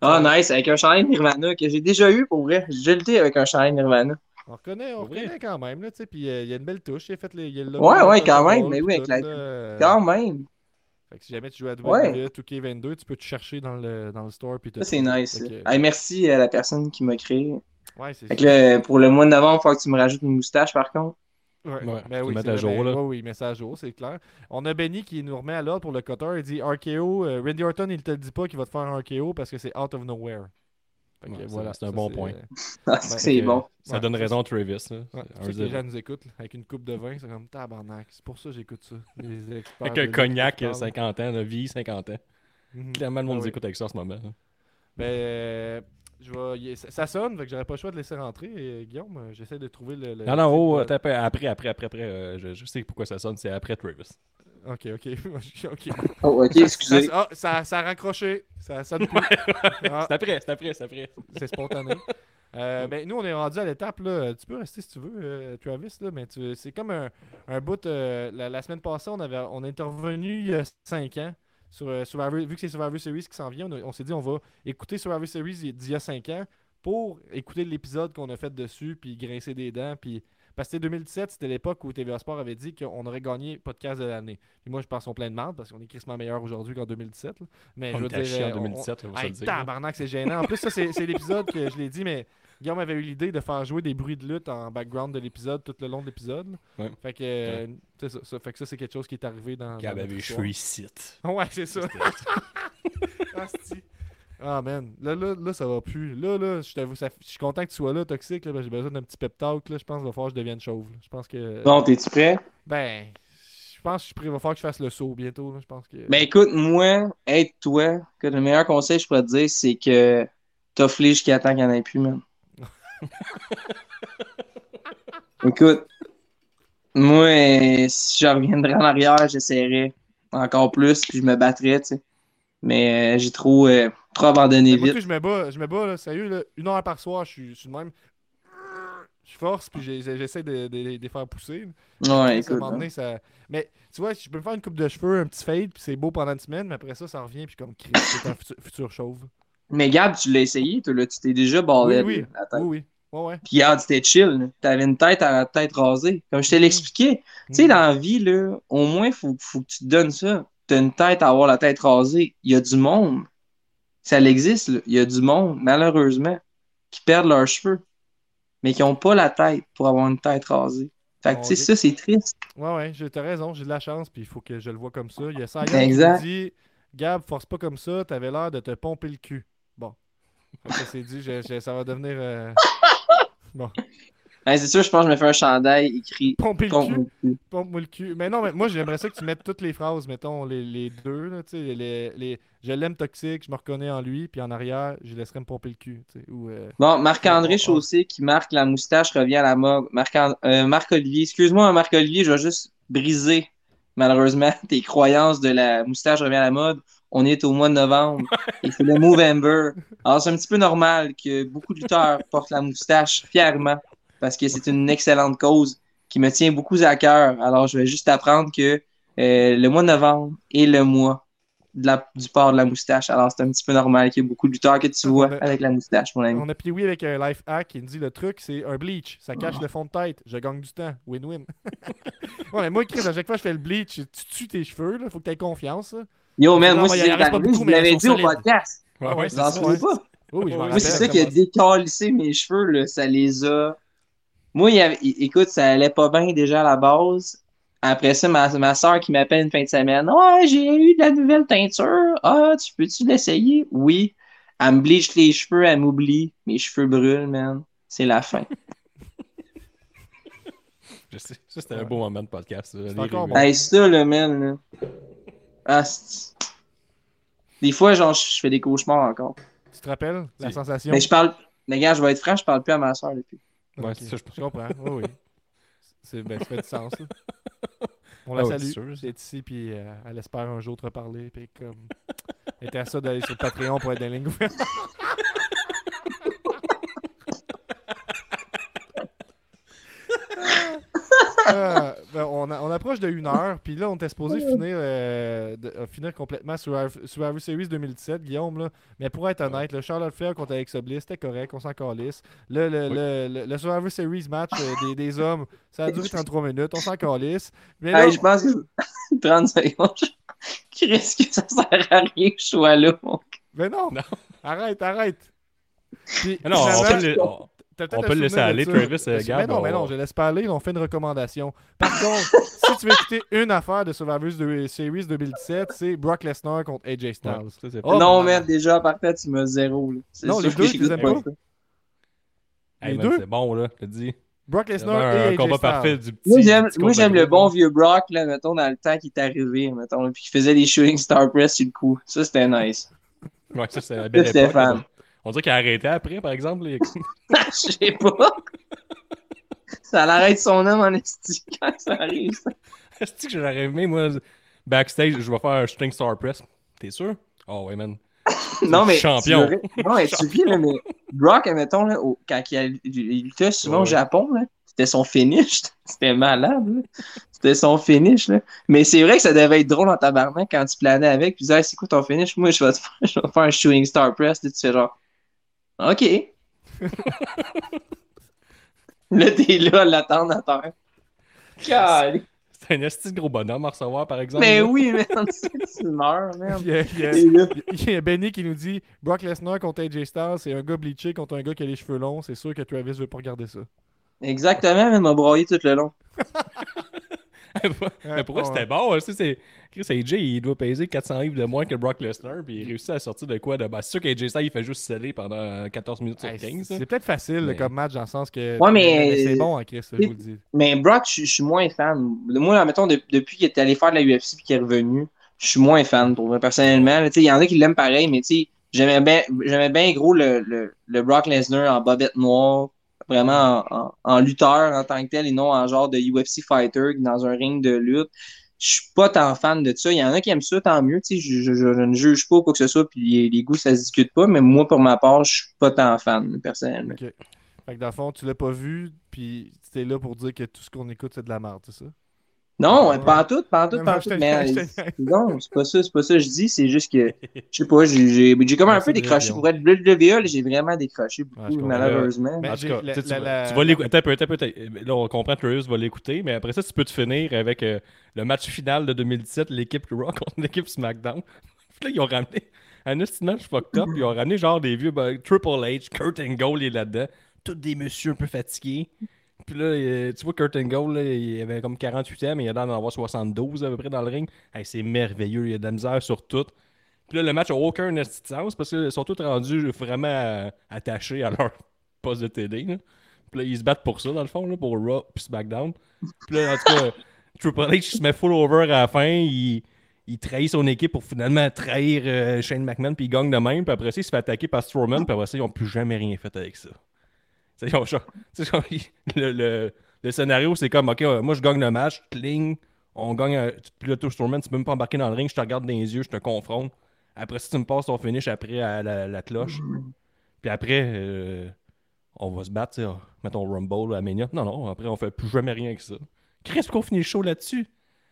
Ah, nice. Avec un chandail Nirvana que j'ai déjà eu pour vrai. J'ai lutté avec un chandail Nirvana. On reconnaît, on reconnaît quand même, là, tu sais. Puis euh, il y a une belle touche. Il a fait les, y a le Ouais, ouais, quand Ball, même, mais oui, avec la- euh, Quand même. Fait que si jamais tu joues à Ouais. WWE 2K22, tu peux te chercher dans le, dans le store. Puis te Ça, c'est nice. Que, Hey, merci à la personne qui m'a créé. ouais, c'est Fait que là, pour le mois de novembre, il faut que tu me rajoutes une moustache, par contre. Ouais, Ouais, ben oui, à jour, ben- là. ouais, oui, à jour, c'est clair. On a Benny qui nous remet à l'ordre pour le cutter. Il dit RKO. euh, Randy Orton, il te le dit pas qu'il va te faire un RKO parce que c'est out of nowhere. Que Ouais, voilà, c'est un ça, bon point. Ah, Ouais, c'est bon. Ça Ouais, donne raison à Travis, les zéro. gens nous écoutent avec une coupe de vin, c'est comme tabarnak. C'est pour ça que j'écoute ça. Les experts Avec un cognac, qui parlent. 50 ans, la vie, 50 ans. Mhm. Clairement, le monde Ah nous oui. écoute avec ça en ce moment. hein. Ben, euh, je vais, ça, sonne, fait que j'aurais pas le choix de laisser rentrer. Et, Guillaume, euh, j'essaie de trouver le. le Non, non, oh, le- après, après, après, après, après, euh, je, je sais pourquoi ça sonne, c'est après Travis. Ok, ok. ok. Oh, ok, Ça, excusez. ah, ça, ça a raccroché. Ça sonne plus. Ah, C'est après, c'est après, c'est après. c'est spontané. Euh, ben, nous, on est rendu à l'étape. là. Tu peux rester si tu veux, euh, Travis, là, mais tu- c'est comme un, un bout. euh, la, la semaine passée, on, avait, on est intervenu il y a 5 ans. Sur, euh, Survivor- vu que c'est Survivor Series qui s'en vient, on, on s'est dit on va écouter Survivor Series d'il y a 5 ans pour écouter l'épisode qu'on a fait dessus, puis grincer des dents. Puis... Parce que 2017, c'était l'époque où TVA Sport avait dit qu'on aurait gagné podcast de l'année. Puis moi, je pense qu'on plein de marde parce qu'on est crissement meilleur aujourd'hui qu'en 2017. là. Mais On je veux dire, euh, en on- 2017, on va se Hey, le dire. là. tabarnak, c'est gênant. En plus, ça, c'est l'épisode que je l'ai dit, mais Guillaume avait eu l'idée de faire jouer des bruits de lutte en background de l'épisode tout le long de l'épisode. Ouais. Fait que, euh, c'est ça, ça. Fait que ça, c'est quelque chose qui est arrivé dans. Gab avait histoire. cheveux ici. Ouais, c'est ça. Asti. Ah, man. Là, là, là, ça va plus. Là, là, je t'avoue, je suis content que tu sois là, Toxique. Là, parce que j'ai besoin d'un petit pep talk. Là. Je pense qu'il va falloir que je devienne chauve. Je pense que. Bon, t'es-tu prêt? Ben. Je pense qu'il va falloir que je fasse le saut bientôt. là. Je pense que. Ben écoute, moi, être toi, que le meilleur conseil que je pourrais te dire, c'est que t'offres jusqu'à temps qu'il n'y en ait plus, man. écoute, moi, si je reviendrais en arrière, j'essaierais encore plus, puis je me battrais, tu sais. Mais euh, j'ai trop, euh, trop abandonné moi, vite. je me bats, je me bats, là, sérieux, là, une heure par soir, je suis, je suis de même. Je force, puis j'essaie de, de- de les faire pousser. Ouais, écoute. ça... Mais tu vois, je peux me faire une coupe de cheveux, un petit fade, puis c'est beau pendant une semaine, mais après ça, ça revient, puis comme c'est un futur, futur chauve. Mais Gab, tu l'as essayé, toi, là, tu t'es déjà Oui, oui. la tête. Oui, oui. Ouais, ouais. Puis regarde, c'était chill. T'avais une tête à la tête rasée. Comme je te Mhm. l'expliquais. Tu sais, Mhm. dans la vie, là, au moins, faut, faut que tu te donnes ça. T'as une tête à avoir la tête rasée. Il y a du monde. Ça existe, là. Il y a du monde, malheureusement. qui perdent leurs cheveux, mais qui n'ont pas la tête pour avoir une tête rasée. Fait que, tu sais, ça, c'est triste. Ouais, ouais, j'ai- t'as raison, j'ai de la chance, puis il faut que je le vois comme ça. Il y a ça qui dit Gab, force pas comme ça, t'avais l'air de te pomper le cul. Bon. Que c'est dit, je- je- ça va devenir. euh, Bon. Hein, c'est sûr, je pense que je me fais un chandail écrit Pomper le cul. Pompe-moi le cul. Mais non, mais moi, j'aimerais ça que tu mettes toutes les phrases, mettons, les, les deux, là, les, les, je l'aime toxique, je me reconnais en lui, puis en arrière, je laisserai me pomper le cul, ou... euh, Bon, Marc-André Chaussé qui marque la moustache revient à la mode. Euh, Marc-Olivier, excuse-moi, Marc-Olivier, je vais juste briser, malheureusement, tes croyances de la moustache revient à la mode. On est au mois de novembre et c'est le Movember. Alors, c'est un petit peu normal que beaucoup de lutteurs portent la moustache fièrement parce que c'est une excellente cause qui me tient beaucoup à cœur. Alors, je vais juste apprendre que euh, le mois de novembre est le mois de la- du port de la moustache. Alors, c'est un petit peu normal qu'il y ait beaucoup de lutteurs que tu vois a- avec la moustache, mon ami. On a oui avec un life hack qui nous dit le truc, c'est un bleach. Ça cache le fond de tête. Je gagne du temps. Win-win. ouais, mais moi, Chris, à chaque fois que je fais le bleach, tu tues tes cheveux. Là. Faut que tu aies confiance. là. Yo, man, moi, mais c'est arrivé, je l'avais dit au podcast. Ouais, ouais, c'est ça. pas? Moi, c'est ça qui a décalissé mes cheveux, là. Ça les a. Moi, il avait- écoute, ça allait pas bien déjà à la base. Après ça, ma, ma soeur qui m'appelle une fin de semaine. Ouais, j'ai eu de la nouvelle teinture. Ah, tu peux-tu l'essayer? Oui. Elle me bleach les cheveux, elle m'oublie. Mes cheveux brûlent, man. C'est la fin. Je sais. Ça, c'était un beau moment de podcast. ça. Encore bon. hey, ça, le man, là. Ah, Des fois, genre, je fais des cauchemars encore. Tu te rappelles la sensation? Mais je parle. Mais gars, je vais être franc, je parle plus à ma soeur depuis. Ouais, Ok, c'est ça, je comprends. Oui, oui. C'est, ben, ça fait du sens. là. On Ah la ouais, salue. c'est sûr, ça. Elle est ici, puis euh, elle espère un jour te reparler. Puis comme... Elle était à ça d'aller sur Patreon pour être dans les lignes ouvertes. Euh, ben, on, a- on approche de une heure, puis là, on était supposé finir, euh, de- euh, finir complètement Survivor Series 2017, Guillaume. Là. Mais pour être honnête, le Charlotte Flair contre Alexa Bliss, c'était correct, on s'en calisse. Le, le, Oui. le, le- le Survivor Series match euh, des, des hommes, ça a duré 33 minutes, on s'en calisse. Mais là, Hey, je pense que 30 secondes. Chris, que ça sert à rien que je sois là. mon mais non, Non. arrête, arrête. Puis, Mais non, on le, peut-être On un peut le laisser aller. Travis, euh, Parce que- Gab, Mais non, mais on- non, je laisse pas aller, on fait une recommandation. Par contre, si tu veux écouter une affaire de Survivor de- Series 2017, c'est Brock Lesnar contre AJ Styles. Ouais, ça, c'est Oh, non, mais déjà, par contre, tu me zéro. Non, les deux, tu les pas. Hey, les deux? C'est bon, là, je te dis. Brock Lesnar et un AJ combat Styles. parfait du petit. Moi, j'aime, moi, le bon vieux Brock, là, mettons, dans le temps qu'il est arrivé, mettons, là, puis qu'il faisait des shooting star press sur le coup. Ça, c'était nice. Ouais, ça, c'est la belle Ça, époque. Stéphane. On dirait qu'il a arrêté après, par exemple. les- Je sais pas. Ça l'arrête son homme en esti quand ça arrive. Est-ce que j'aurais aimé, moi, backstage, je vais faire un shooting star press? T'es sûr? Oh, ouais, man. Non, mais. champion. tu Non, mais tu vis, là, mais Brock, mettons, là, au- quand il, a- il luttait souvent Ouais, au. Japon, là, c'était son finish. C'était malade, là. C'était son finish, là. Mais c'est vrai que ça devait être drôle en tabarnak quand tu planais avec, puis tu disais, Hey, c'est quoi ton finish? Moi, je vais, te faire, je vais faire un shooting star press. Tu fais genre, OK. là, t'es là à l'attendre à terre. C'est un esti gros bonhomme à recevoir, par exemple. Mais là. oui, man, tu meurs, man. Il y, a, il y a- il y a Benny qui nous dit Brock Lesnar contre AJ Styles, c'est un gars bleaché contre un gars qui a les cheveux longs. C'est sûr que Travis veut pas regarder ça. Exactement, mais il m'a broyé tout le long. Mais pourquoi Ouais, c'était bon? hein? Tu sais, c'est... Chris AJ, il doit peser 400 livres de moins que Brock Lesnar, puis il réussit à sortir de quoi? De... Ben, c'est sûr qu'AJ Styles, il fait juste sceller pendant 14 minutes sur Hey, 15. c'est hein. peut-être facile Mais- comme match dans le sens que. Ouais, mais- c'est bon, hein, Chris, je vous le dis. Mais Brock, je suis moins fan. Moi, mettons, de- depuis qu'il est allé faire de la UFC et qu'il est revenu, je suis moins fan pour moi, personnellement. Tu sais, Il y en a qui l'aiment pareil, mais tu sais, j'aimais bien j'aimais bien gros le, le, le Brock Lesnar en bobette noire, vraiment en, lutteur en tant que tel et non en genre de UFC fighter dans un ring de lutte. Je suis pas tant fan de ça. Il y en a qui aiment ça, tant mieux. Je, je- je ne juge pas quoi que ce soit, puis les, les goûts, ça se discute pas. Mais moi, pour ma part, je suis pas tant fan, personnellement. Ok. Fait que dans le fond, tu l'as pas vu, puis t'es là pour dire que tout ce qu'on écoute, c'est de la merde, c'est ça? Non, Ouais. pas en tout, pas en tout, pas en tout. Mais non, c'est pas ça, c'est pas ça que je dis. C'est juste que, je sais pas, j'ai comme un peu décroché. Pour être WWE, j'ai vraiment décroché beaucoup, malheureusement. Mais En tout cas, la- tu sais, tu, la- vas- la- tu vas l'écouter. Attends un peu, un. Là, on comprend que Travis va l'écouter, mais après ça, tu peux te finir avec euh, le match final de 2017, l'équipe Raw contre l'équipe SmackDown. Puis là, ils ont ramené un match fucked up. Ils ont ramené genre des vieux ben, Triple H, Kurt Angle est là-dedans. Tous des messieurs un peu fatigués. Puis là, tu vois, Kurt Angle, il avait comme 48 ans, mais il a l'air d'en avoir 72 à peu près dans le ring. C'est merveilleux, il y a de la misère sur tout. Puis là, le match n'a aucun sens parce qu'ils sont tous rendus vraiment euh, attachés à leur poste de TD. Là. Puis là, ils se battent pour ça, dans le fond, là, pour Raw puis SmackDown. Puis là, en tout cas, Triple H se met full over à la fin. Il, il trahit son équipe pour finalement trahir euh, Shane McMahon, puis il gagne de même. Puis après ça, il se fait attaquer par Strowman, puis après ça, ils n'ont plus jamais rien fait avec ça. Le, le- le scénario, c'est comme, OK, euh, moi, je gagne le match, cling, on gagne, un- puis là, tu peux même pas embarquer dans le ring, je te regarde dans les yeux, je te confronte. Après ça, tu me passes ton finish après à la, la cloche. Puis après, euh, on va se battre, tu sais, mettons Rumble à Mania. Non, non, après, on fait plus jamais rien que ça. Chris, pourquoi on finit le show là-dessus?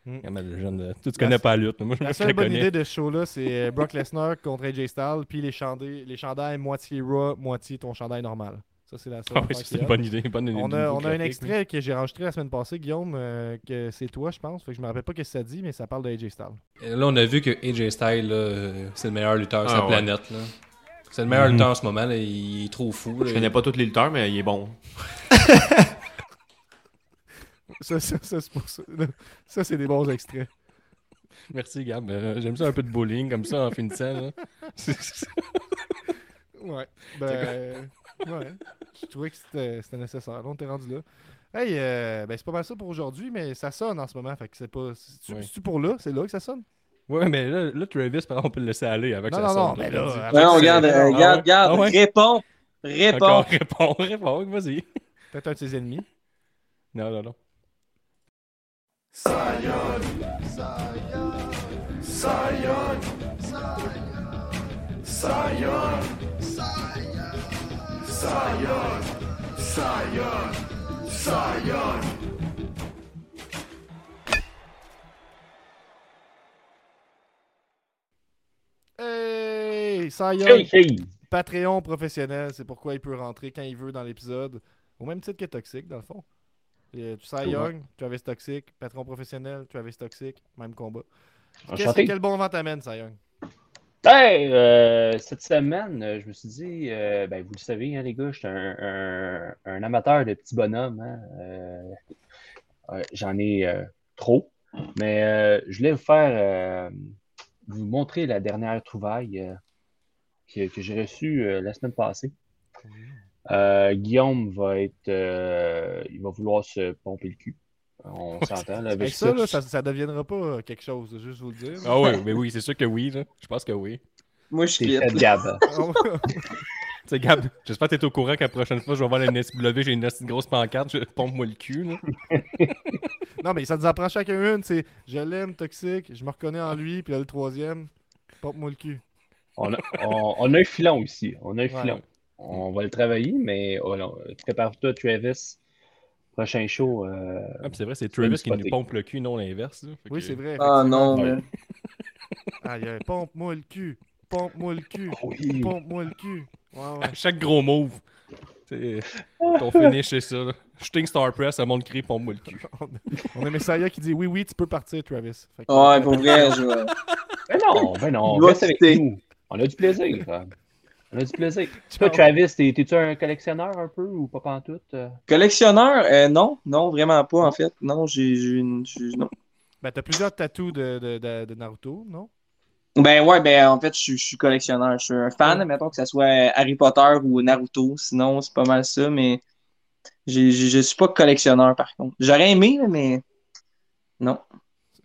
Mm. Ah, le jeune, euh, tu, tu connais pas la lutte. Moi, La seule bonne connais. idée de ce show-là, c'est euh, Brock Lesnar contre AJ Styles, puis les, chandais, les chandails moitié Raw, moitié ton chandail normal. Ça, c'est la seule Ah oui, c'est est une bonne idée. Bonne idée On a, nouveau on a un extrait que j'ai enregistré la semaine passée, Guillaume, euh, que c'est toi, je pense. Fait que je me rappelle pas ce que ça dit, mais ça parle de AJ Styles. Et Là, on a vu que AJ Styles, euh, c'est le meilleur lutteur sur Ah la ouais. planète. là. C'est le meilleur Mhm. lutteur en ce moment. là, Il est trop fou. là. Je connais pas tous les lutteurs, mais il est bon. Ça, ça, ça, c'est pour ça. Ça, c'est des bons extraits. Merci, Gab. Euh, J'aime ça un peu de bowling comme ça en finissant. là. Ouais. Ben, ouais. Je trouvais que c'était c'était nécessaire. Là, on t'est rendu là. Hey, euh, ben, c'est pas mal ça pour aujourd'hui, mais ça sonne en ce moment. Fait que c'est pas. C'est-tu Ouais. c'est-tu pour là? C'est là que ça sonne? ouais, mais là, là, Travis, par exemple, on peut le laisser aller avec Non, ça. non, non, sonne, mais là, là, Ouais, on regarde, Ah euh, regarde, regarde, Ah ouais? réponds, réponds. Encore, réponds, réponds, vas-y. Peut-être un de ses ennemis. Non, non, non. Hey! Ça y Hey, hey. Patreon professionnel, c'est pourquoi il peut rentrer quand il veut dans l'épisode. Au même titre que Toxic, dans le fond. Et, euh, tu sais, Ouais. Young, Travis Toxic, Patreon professionnel, Travis Toxic, même combat. Qu'est-ce- quel bon vent t'amène, ça, Young? Hey, euh, cette semaine, euh, je me suis dit, euh, ben, vous le savez, hein, les gars, je suis un, un- un amateur de petits bonhommes. hein, euh, J'en ai euh, trop. Mais euh, je voulais vous faire, euh, vous montrer la dernière trouvaille euh, que, que j'ai reçue la semaine passée. Euh, Guillaume va être, euh, il va vouloir se pomper le cul. On s'entend là, avec ça, là, ça, ça deviendra pas euh, quelque chose, juste vous le dire. Ah oui, mais oui, c'est sûr que oui. Là. Je pense que oui. Moi, je quitte. fait, Gab. Tu sais, Gab, j'espère que t'es au courant que la prochaine fois, je vais voir la NSW, j'ai une grosse pancarte, je pompe-moi le cul. Là. non, mais ça nous en prend chacun une. C'est je l'aime, toxique, je me reconnais en lui, puis là, le troisième, pompe-moi le cul. On a, on- on a un filon ici. On a un Ouais. filon. On va le travailler, mais oh non, prépare-toi, Travis. Prochain show. euh, Ah, puis c'est vrai, c'est Travis qui nous pompe le cul, non l'inverse. Oui, que- c'est vrai. Ah non, Ouais. mais... Pompe-moi le cul. Pompe-moi le cul. oui. Pompe-moi le cul. Ouais, ouais. À chaque gros move. Ton finish, c'est ça. là. Shooting Star Press, ça monte cri, pompe-moi le cul. On a Messiah qui dit oui, oui, tu peux partir, Travis. Que- Ouais, pour vrai, je... Ben non, ben non, Il va reste avec quitter. nous. On a du plaisir. On a du plaisir. Toi, Travis, t'es- t'es-tu un collectionneur un peu ou pas pantoute? euh? Collectionneur, euh, non, non, vraiment pas, en fait. Non, j'ai une... Non. Ben, t'as plusieurs tatous de, de, de, de Naruto, non? Ben ouais, ben en fait, je, suis- collectionneur. Je suis un fan, mettons que ce soit Harry Potter ou Naruto. Sinon, c'est pas mal ça, mais je suis pas collectionneur, par contre. J'aurais aimé, mais non.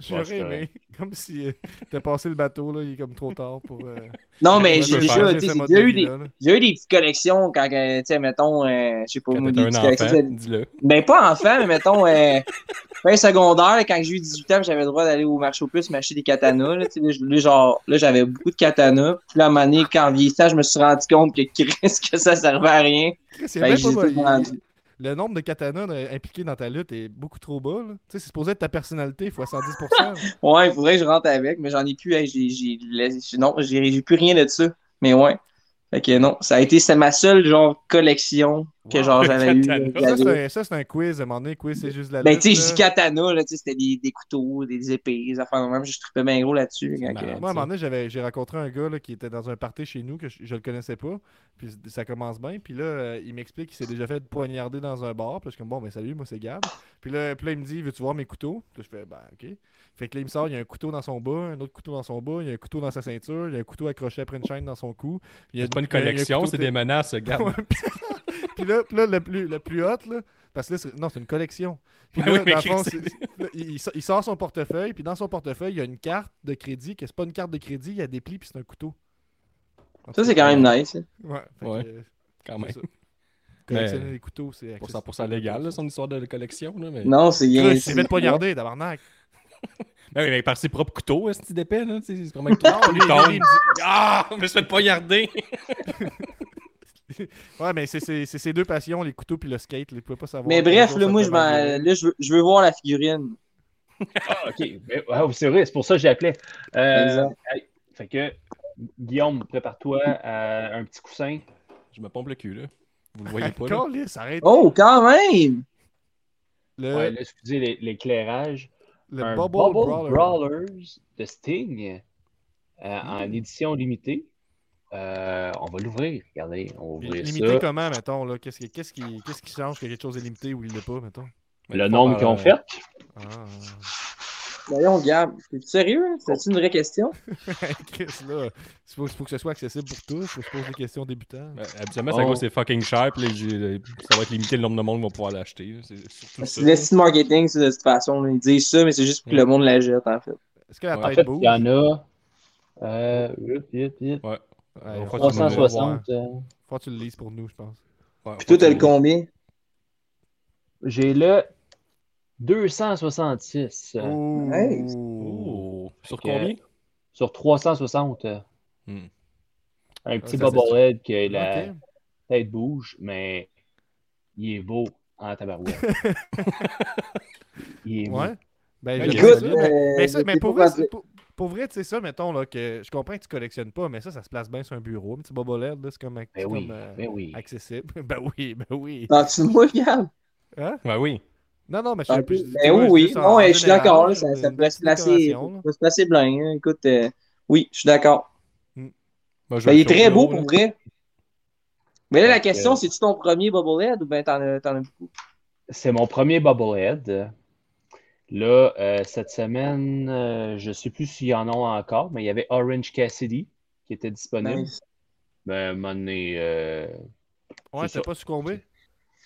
J'aurais c'est aimé. Comme si euh, t'as passé le bateau, là, il est comme trop tard pour. euh, Non, mais j'ai déjà, eu des, j'ai eu des petites collections quand, euh, tu sais, mettons, euh, je sais pas, Quand moi, des un petites collections. dis-le. Ben, pas enfant, mais mettons, euh, fin secondaire, quand j'ai eu 18 ans, j'avais le droit d'aller au marché aux puces m'acheter des katanas. Là, genre, là, j'avais beaucoup de katanas. Puis là, à un moment donné, quand vieillissant, je me suis rendu compte que Chris, que ça servait à rien. Que j'ai pas-. Le nombre de katanas de- impliqués dans ta lutte est beaucoup trop bas. Tu sais, c'est supposé être ta personnalité fois 110%. Ouais, il faudrait que je rentre avec, mais j'en ai plus. hey, j'ai, non, j'ai, j'ai plus rien de ça. Mais ouais. Fait que non, ça a été, c'est ma seule, genre, collection que Wow. genre j'avais eu. Là, Ça, c'est un, quiz. À un moment donné, quiz, c'est juste la Ben, tu sais, je dis katana, là, tu sais, c'était des, des couteaux, des épées, des affaires même. Je trippais bien gros là-dessus. Moi, à un moment donné, j'avais- j'ai rencontré un gars là, qui était dans un party chez nous que je, je le connaissais pas. Puis ça commence bien. Puis là, euh, il m'explique qu'il s'est déjà fait poignarder dans un bar. Puis je suis comme, bon, ben salut, moi c'est Gab. Puis là, puis là, il me dit, veux-tu voir mes couteaux? Puis là, je fais, ben ok. Fait que là, il me sort, il y a un couteau dans son bas, un autre couteau dans son bas, il y a un couteau dans sa ceinture, il y a un couteau accroché après une chaîne dans son cou. Il y a C'est pas une collection, c'est de- des menaces, Gab. Puis là, puis là, le plus, le plus hot, là, parce que là, c'est- non, c'est une collection. Puis Ah là, oui, mais dans le fond, Chris, c'est- là, il, il sort son portefeuille, puis dans son portefeuille, il y a une carte de crédit, que c'est pas une carte de crédit, il y a des plis, puis c'est un couteau. En Ça, c'est quand même nice. hein. Ouais, Ouais, que, Quand c'est même. ça. Collectionner Mais- les couteaux, c'est Pour accessible. 100% légal, là, son histoire de collection. Là, mais... Non, c'est il s'est fait poignarder, tabarnak. Ben oui, mais par ses propres couteaux, est-ce qu'il d'épais, là? C'est vraiment que dit- Ah! Je me suis fait poignarder! Ouais, mais c'est c'est- c'est ses deux passions, les couteaux puis le skate. là, Il pouvait pas savoir. Mais bref, là, moi, je, là, je, veux, je veux voir la figurine. Ah, ok. Ben, ah, c'est vrai, c'est pour ça que j'ai appelé. Euh, fait que, Guillaume, prépare-toi à un petit coussin. Je me pompe le cul, là. Vous le voyez pas, là? Calisse, arrête. Oh, quand même! Le, Ouais, là, excusez l'é- l'éclairage. le un Bubble, Bubble, Brawler. Brawlers de Sting euh, en édition limitée. Euh, on va l'ouvrir. Regardez, on va ouvrir Limité ça. comment, mettons, là? Qu'est-ce qui, qu'est-ce qui, qu'est-ce qui change que quelque chose est limité ou il l'est pas, mettons? Le nombre qu'ils ont fait? Ah, Voyons, Gab, t'es sérieux? hein? C'est une vraie question? Chris, là, il faut, faut que ce soit accessible pour tous. Faut que je pose des questions débutants. Ben, habituellement, c'est Oh. C'est fucking cher, puis j'ai- ça va être limité le nombre de monde qui va pouvoir l'acheter. là. C'est ça. C'est le style marketing, ça, de toute façon. Ils disent ça, mais c'est juste pour que le monde la jette, en fait. Est-ce que la Ouais, En tête fait, bouge? il y en a. Euh. Ouais. Ouais, On faut fera que tu nous le- 360. euh, Faut que tu le lises pour nous, je pense. Ouais, Puis toi, t'as le combien? J'ai le 266 euh, Oh. nice. Oh! Sur combien? sur 360. euh, Hmm. Un petit c'est- bobblehead que la Ok. tête bouge, mais il est beau en tabarouette. il est beau. Ouais. Ben, mais- euh, mais, mais pour, vrai, pour, pour vrai, tu sais ça, mettons, là, que je comprends que tu collectionnes pas, mais ça, ça se place bien sur un bureau. Un petit bobolette, là, c'est comme, Ben oui, comme, euh, ben oui. accessible. ben oui, ben oui. Penses-tu de moi, Gab? Hein? Ben oui. Non, non, mais je Ah, sais plus. je dis- Ben oui, je oui. Non, je suis d'accord. Ça, peut se placer, ça peut se placer bien. hein. Écoute, euh, oui, je suis d'accord. Je Ben, le il est très beau pour vrai. Mais là, la question, c'est-tu ton premier Bubblehead ou ben t'en as, t'en as beaucoup? C'est mon premier bobblehead. Là, euh, cette semaine, euh, je ne sais plus s'il y en a encore, mais il y avait Orange Cassidy qui était disponible. Nice. Ben, à un moment donné, euh, Ouais, C'est t'as pas succombé?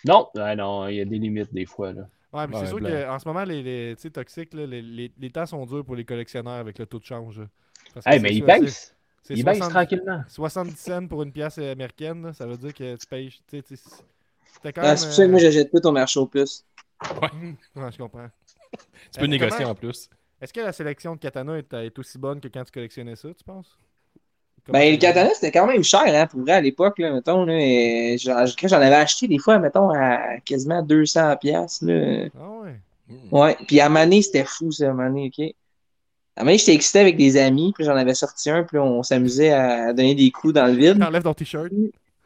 Non, ben non, il y a des limites des fois. Là. Ouais, mais Ouais, c'est sûr blanc. qu'en ce moment, les, toxiques, là, les, les, les temps sont durs pour les collectionneurs avec le taux de change. là. Parce que Hey, mais il ça, c'est- baisse. c'est Il baisse 60 tranquillement. 70 cents pour une pièce américaine, là, ça veut dire que tu payes. Ah, c'est pour ça que moi, euh, j'achète plus ton marché au plus. Ouais, je comprends. Tu peux Euh, négocier comment- en plus. Est-ce que la sélection de katana est, est aussi bonne que quand tu collectionnais ça, tu penses? Comment Ben, le katana, c'était quand même cher, hein, pour vrai, à l'époque, là, mettons, là. et J'en j'en avais acheté des fois, mettons, à quasiment 200 piastres, là. Ah ouais. Hmm. Ouais, puis à Mané, c'était fou, ça, à Mané, OK? À Mané, j'étais excité avec des amis, puis j'en avais sorti un, puis on s'amusait à donner des coups dans le vide. T'enlèves ton t-shirt.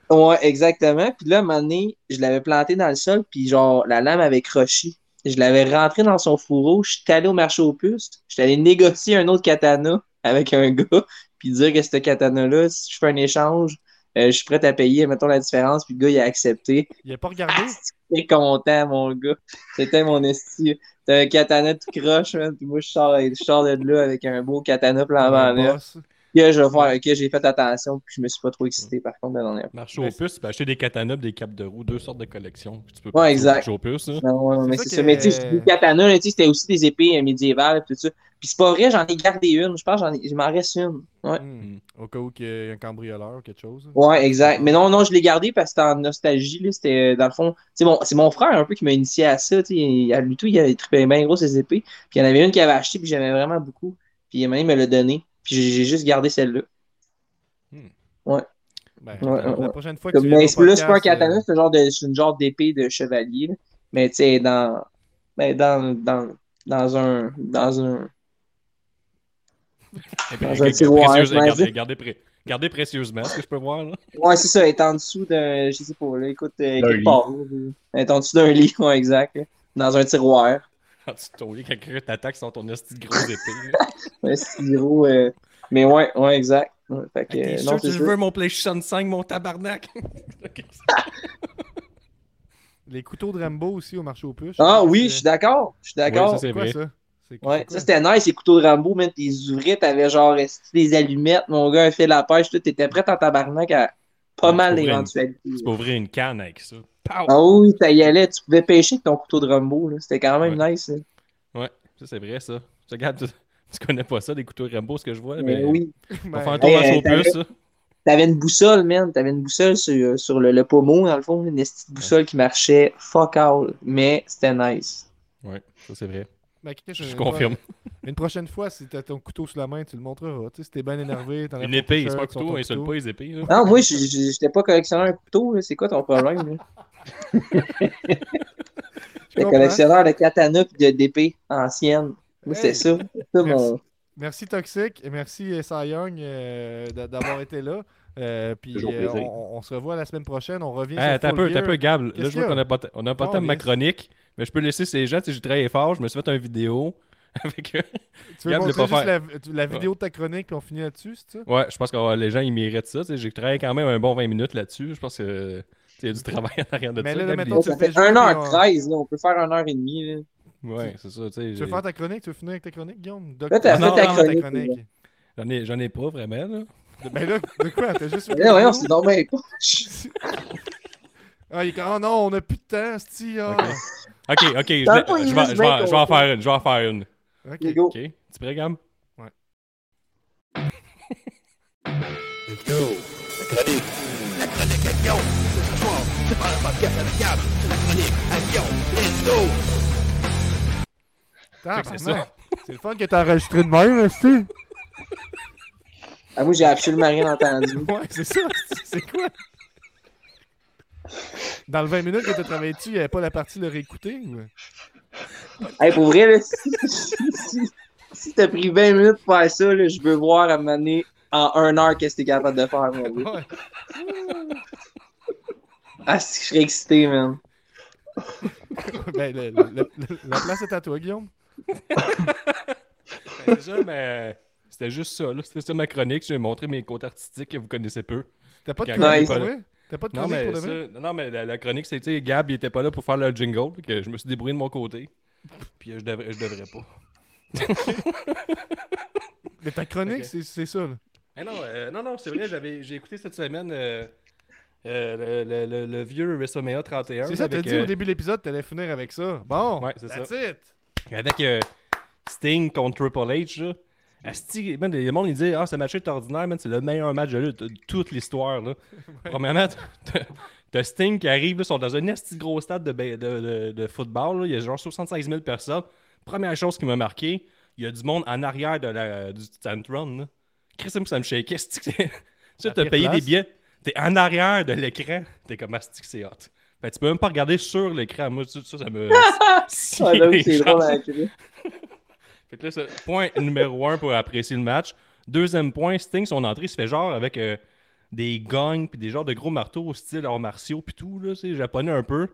Ouais, exactement. Puis là, à un moment donné, je l'avais planté dans le sol, puis genre, la lame avait croché. Je l'avais rentré dans son fourreau, je suis allé au marché aux puces, je suis allé négocier un autre katana avec un gars, puis dire que ce katana-là, si je fais un échange, euh, je suis prêt à payer, mettons, la différence, puis le gars, il a accepté. Il a pas regardé? J'étais content, mon gars. C'était mon esti. T'as un katana tout croche, man, puis moi, je sors, je sors de là avec un beau katana flambant un neuf. Là, je vais faire, ok, j'ai fait attention, puis je me suis pas trop excité, par contre, la dernière fois. Marché aux puces, tu peux acheter des katanas, des capes de roue, deux sortes de collections. Tu peux Ouais, exact. marché aux puces. hein. Non, mais c'est ça. Mais tu sais, je dis katana, là, tu sais, c'était aussi des épées euh, médiévales, tout ça. Puis c'est pas vrai, j'en ai gardé une. Je pense que j'en ai- il m'en reste une. Ouais. Hmm. Au cas où il y a un cambrioleur ou quelque chose. Ouais, exact. Mais non, non, je l'ai gardé parce que c'était en nostalgie. là. C'était, euh, dans le fond, c'est mon, c'est mon frère un peu qui m'a initié à ça. tu sais. Il- À lui tout, il avait trippé bien gros ses épées. Puis il y en avait une qu'il avait acheté, puis j'aimais vraiment beaucoup. Puis il m'a l'a donné. Puis j'ai juste gardé celle-là. Ben, Ouais, la ouais. prochaine fois que tu Comme, viens mais au c'est là, c'est pas un katana, euh, c'est un genre de, c'est une genre d'épée de chevalier. là. Mais tu sais, dans, ben, dans, dans, dans un, dans un, Et puis, Dans un tiroir, dis. regardez pré- Gardez précieusement ce que je peux voir. Là. Ouais, c'est ça, elle est en dessous d'un. Je sais pas, là, écoute, euh, quelque lit. part. Elle est en dessous d'un lit, ouais, exact. là. Dans un tiroir. Quand tu lit, quelqu'un t'attaque sur ton esti de gros épée. Un stylo. euh, Mais ouais, ouais, exact. Ouais, fait que, euh, sûr non, que c'est je veux mon PlayStation 5, mon tabarnak? Les couteaux de Rambo aussi au marché aux puces. Ah oui, je suis d'accord. Je suis d'accord. Ça, C'est quoi vrai. ça? C'est c'est Ouais, ça c'était nice, les couteaux de Rambo, man, t'es ouvrais, t'avais genre des allumettes, mon gars, un fait la pêche, tout, t'étais prêt en tabarnak à pas Ouais, mal d'éventualités. Tu peux ouvrir une canne avec ça. Pow! Ah oui, ça y allait, tu pouvais pêcher avec ton couteau de Rambo, là. C'était quand même Ouais. nice. hein. Ouais, ça c'est vrai ça. Tu regardes, tu, tu connais pas ça, des couteaux Rambo, ce que je vois, Mais mais, oui. on Ben, va faire un tour Hey, euh, son plus, ça. T'avais une boussole, man. T'avais une boussole sur, sur le, le pommeau, dans le fond. Une petite boussole qui marchait fuck all. Mais c'était nice. Ouais, ça c'est vrai. Ben, Je confirme. fois- Une prochaine fois, si t'as ton couteau sous la main, tu le montreras. Tu sais, si t'es bien énervé, t'enlèves Une épée, c'est pas un couteau, insulte pas les épées. Là. Non, moi, j'étais pas collectionneur de couteau. C'est quoi ton problème? là? J'étais collectionneur de katana et d'épée ancienne. Moi, c'était Hey. ça. Mon. Merci Toxic et merci euh, Cy Young euh, d'a- d'avoir été là. Euh, puis euh, on, on se revoit la semaine prochaine. On revient Hey, sur t'as un peu, t'as un peu, Gab. Là, je vois qu'on a? pas, on a pas le temps de ma chronique, mais je peux laisser ces gens. J'ai travaillé fort, je me suis fait une vidéo. Avec, euh, Tu veux Gab, montrer juste la, la vidéo de ta chronique puis on finit là-dessus, c'est ça? ouais, je pense que euh, les gens ils méritent ça. tu sais, J'ai travaillé quand même un bon 20 minutes là-dessus. Je pense que il y a du travail en arrière de Mais ça. là, fais fait jouer, 1h13, là. On peut faire 1h30. Là. Ouais, c'est ça. tu veux faire ta chronique? Tu veux finir avec ta chronique, Guillaume? Là, t'as fait ta chronique, J'en ai, j'en ai pas vraiment. Là. Ben là, de quoi? T'as juste... Mais voyons, c'est donc bien pas. Ah, il oh non, on a plus de temps, c'ti, ah. Ok, ok, je, Dans le vais- je vais, je, vais, bien je vais en faire une. Je vais en faire une. Ok. Go. Ok, tu prêt, Gab? Tabarnak. C'est ça. C'est le fun que t'as enregistré de même, c'ti. Ah, moi, j'ai absolument rien entendu. Ouais, c'est ça. C'est quoi? Dans le 20 minutes que t'as travaillé dessus, il n'y avait pas la partie le réécouter? Ou... Hey, pour vrai, là, si, si, si t'as pris 20 minutes pour faire ça, là, je veux voir à m'amener en 1 heure qu'est-ce que t'es capable de faire, mon gars. Ouais. Ah, si je serais excité, man. Ben, le- le- le- la place est à toi, Guillaume. Ben, déjà, mais c'était juste ça. là. C'était ça ma chronique. J'ai montré mes côtes artistiques que vous connaissez peu. T'as pas de chronique pour vrai? T'as pas de Non, mais, pour vrai? ça- non, mais la, la chronique, c'est, tu sais, Gab, il était pas là pour faire le jingle. que je me suis débrouillé de mon côté. Puis je devrais, je devrais pas. Mais ta chronique, c'est c'est ça. là. Eh non, euh, non, non, c'est vrai, j'ai écouté cette semaine euh, euh, le, le- vieux WrestleMania 31. C'est ça, t'as dit euh, au début de l'épisode, t'allais finir avec ça. Bon, Ouais, c'est ça. it. Avec euh, Sting contre Triple H, là. Asti, man, le monde, il dit Ah, ce match est ordinaire, man, c'est le meilleur match de lutte de toute l'histoire. Là. Premièrement, t'as- Sting qui arrive, là, ils sont dans un esti de gros stade de, de, de- de football. là. Il y a genre 76 000 personnes. Première chose qui m'a marqué, il y a du monde en arrière de la, du Tantron. Là. Chris, ça me shake. Asti Tu t'as payé des billets, t'es en arrière de l'écran. T'es comme Asti c'est hot. Fait, tu peux même pas regarder sur l'écran. Moi, ça, ça, ça me. Ah, c'est les drôle à. Fait que là, ça, point numéro un pour apprécier le match. Deuxième point, Sting, son entrée se fait genre avec euh, des gongs puis des genres de gros marteaux au style arts martiaux puis tout, là, c'est japonais un peu.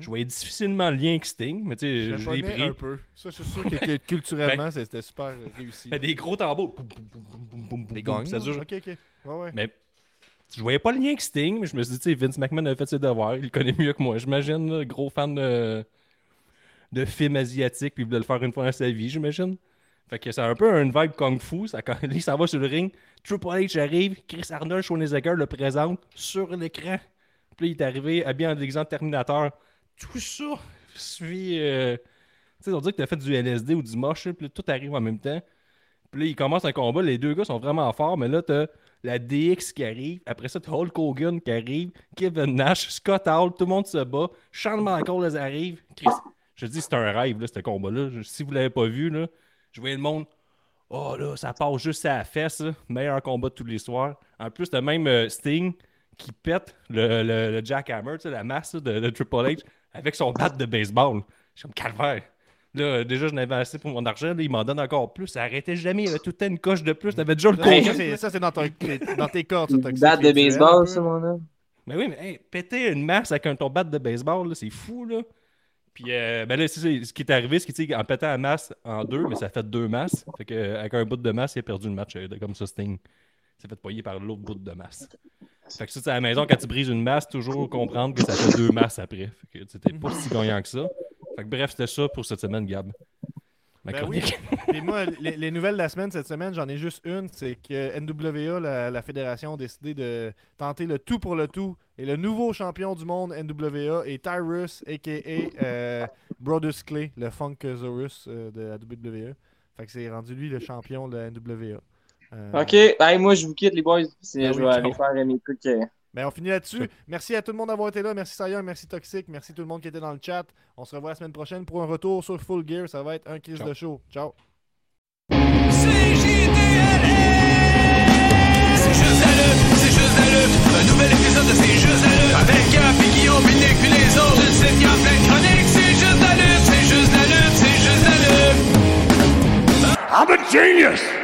Je voyais difficilement le lien avec Sting, mais tu sais, je l'ai pris. un peu. Ça, c'est sûr que, que culturellement, c'était super réussi. Fait des gros tambours. Des gangs. Ça dure. Ok, ok. Ouais, ouais. Mais je voyais pas le lien avec Sting, mais je me suis dit, tu sais, Vince McMahon a fait ses devoirs. Il le connaît mieux que moi, j'imagine. là, Gros fan de, de films asiatiques, puis il voulait le faire une fois dans sa vie, j'imagine. Fait que c'est un peu une vibe kung fu. Ça, va sur le ring. Triple H arrive, Chris Arnold, Schwarzenegger le présente sur l'écran. Puis il est arrivé habillé en déguisant de Terminateur. Tout ça suit. euh, Tu sais, on dirait que t'as fait du LSD ou du moche, puis là, tout arrive en même temps. Puis là, il commence un combat. Les deux gars sont vraiment forts, mais là, t'as la DX qui arrive. Après ça, t'as Hulk Hogan qui arrive. Kevin Nash, Scott Hall, tout le monde se bat. Shawn Michaels arrive. Chris, je dis, c'est un rêve, là, ce combat-là. Si vous l'avez pas vu, là, je voyais le monde. Oh là, ça passe juste à la fesse. là. Meilleur combat de tous les soirs. En plus, t'as même euh, Sting qui pète le, le, le jackhammer, tu sais, la masse là, de, de Triple H avec son bat de baseball. Je suis comme calvaire. Là, déjà, je n'avais assez pour mon argent. Là, il m'en donne encore plus. Ça arrêtait jamais. Il y avait tout le temps une coche de plus. T'avais déjà le compte. ça, c'est- dans, ton- dans tes cordes, ça, batte de baseball, ça, mon homme. Mais oui, mais hey, péter une masse avec un ton bat de baseball, c'est fou, là. Puis, euh, ben là, c'est ce qui est arrivé, c'est qu'il en pétant la masse en deux, mais ça fait deux masses. Fait que, euh, avec un bout de masse, il a perdu le match euh, comme ça, Sting. S'est fait poigner par l'autre bout de masse. Fait que ça, c'est à la maison, quand tu brises une masse, toujours comprendre que ça fait deux masses après. Fait que c'était pas si gagnant que ça. Fait que bref, c'était ça pour cette semaine, Gab. Ma Ben chronique. Puis moi, les, les nouvelles de la semaine, cette semaine, j'en ai juste une. C'est que NWA, la, la fédération, a décidé de tenter le tout pour le tout. Et le nouveau champion du monde NWA est Tyrus, a.k.a. euh, Brodus Clay, le Funkasaurus euh, de la WWE. Fait que c'est rendu lui le champion de la NWA. Euh, Ok, hey, moi je vous quitte les boys. C'est- Ben je oui, vais aller faire euh, mes trucs. Euh, Ben, on finit là-dessus. Merci à tout le monde d'avoir été là. Merci Sayon, merci Toxic, merci tout le monde qui était dans le chat. On se revoit la semaine prochaine pour un retour sur Full Gear. Ça va être un crise Ciao. de show. Ciao. C'est juste la lutte, c'est juste la lutte. Un nouvel épisode de C'est juste la lutte. Avec Gap et Guillaume, puis Nick, puis les autres. Tu le sais, y a plein de chroniques. C'est juste la lutte, c'est juste la lutte, c'est juste la lutte. I'm a genius!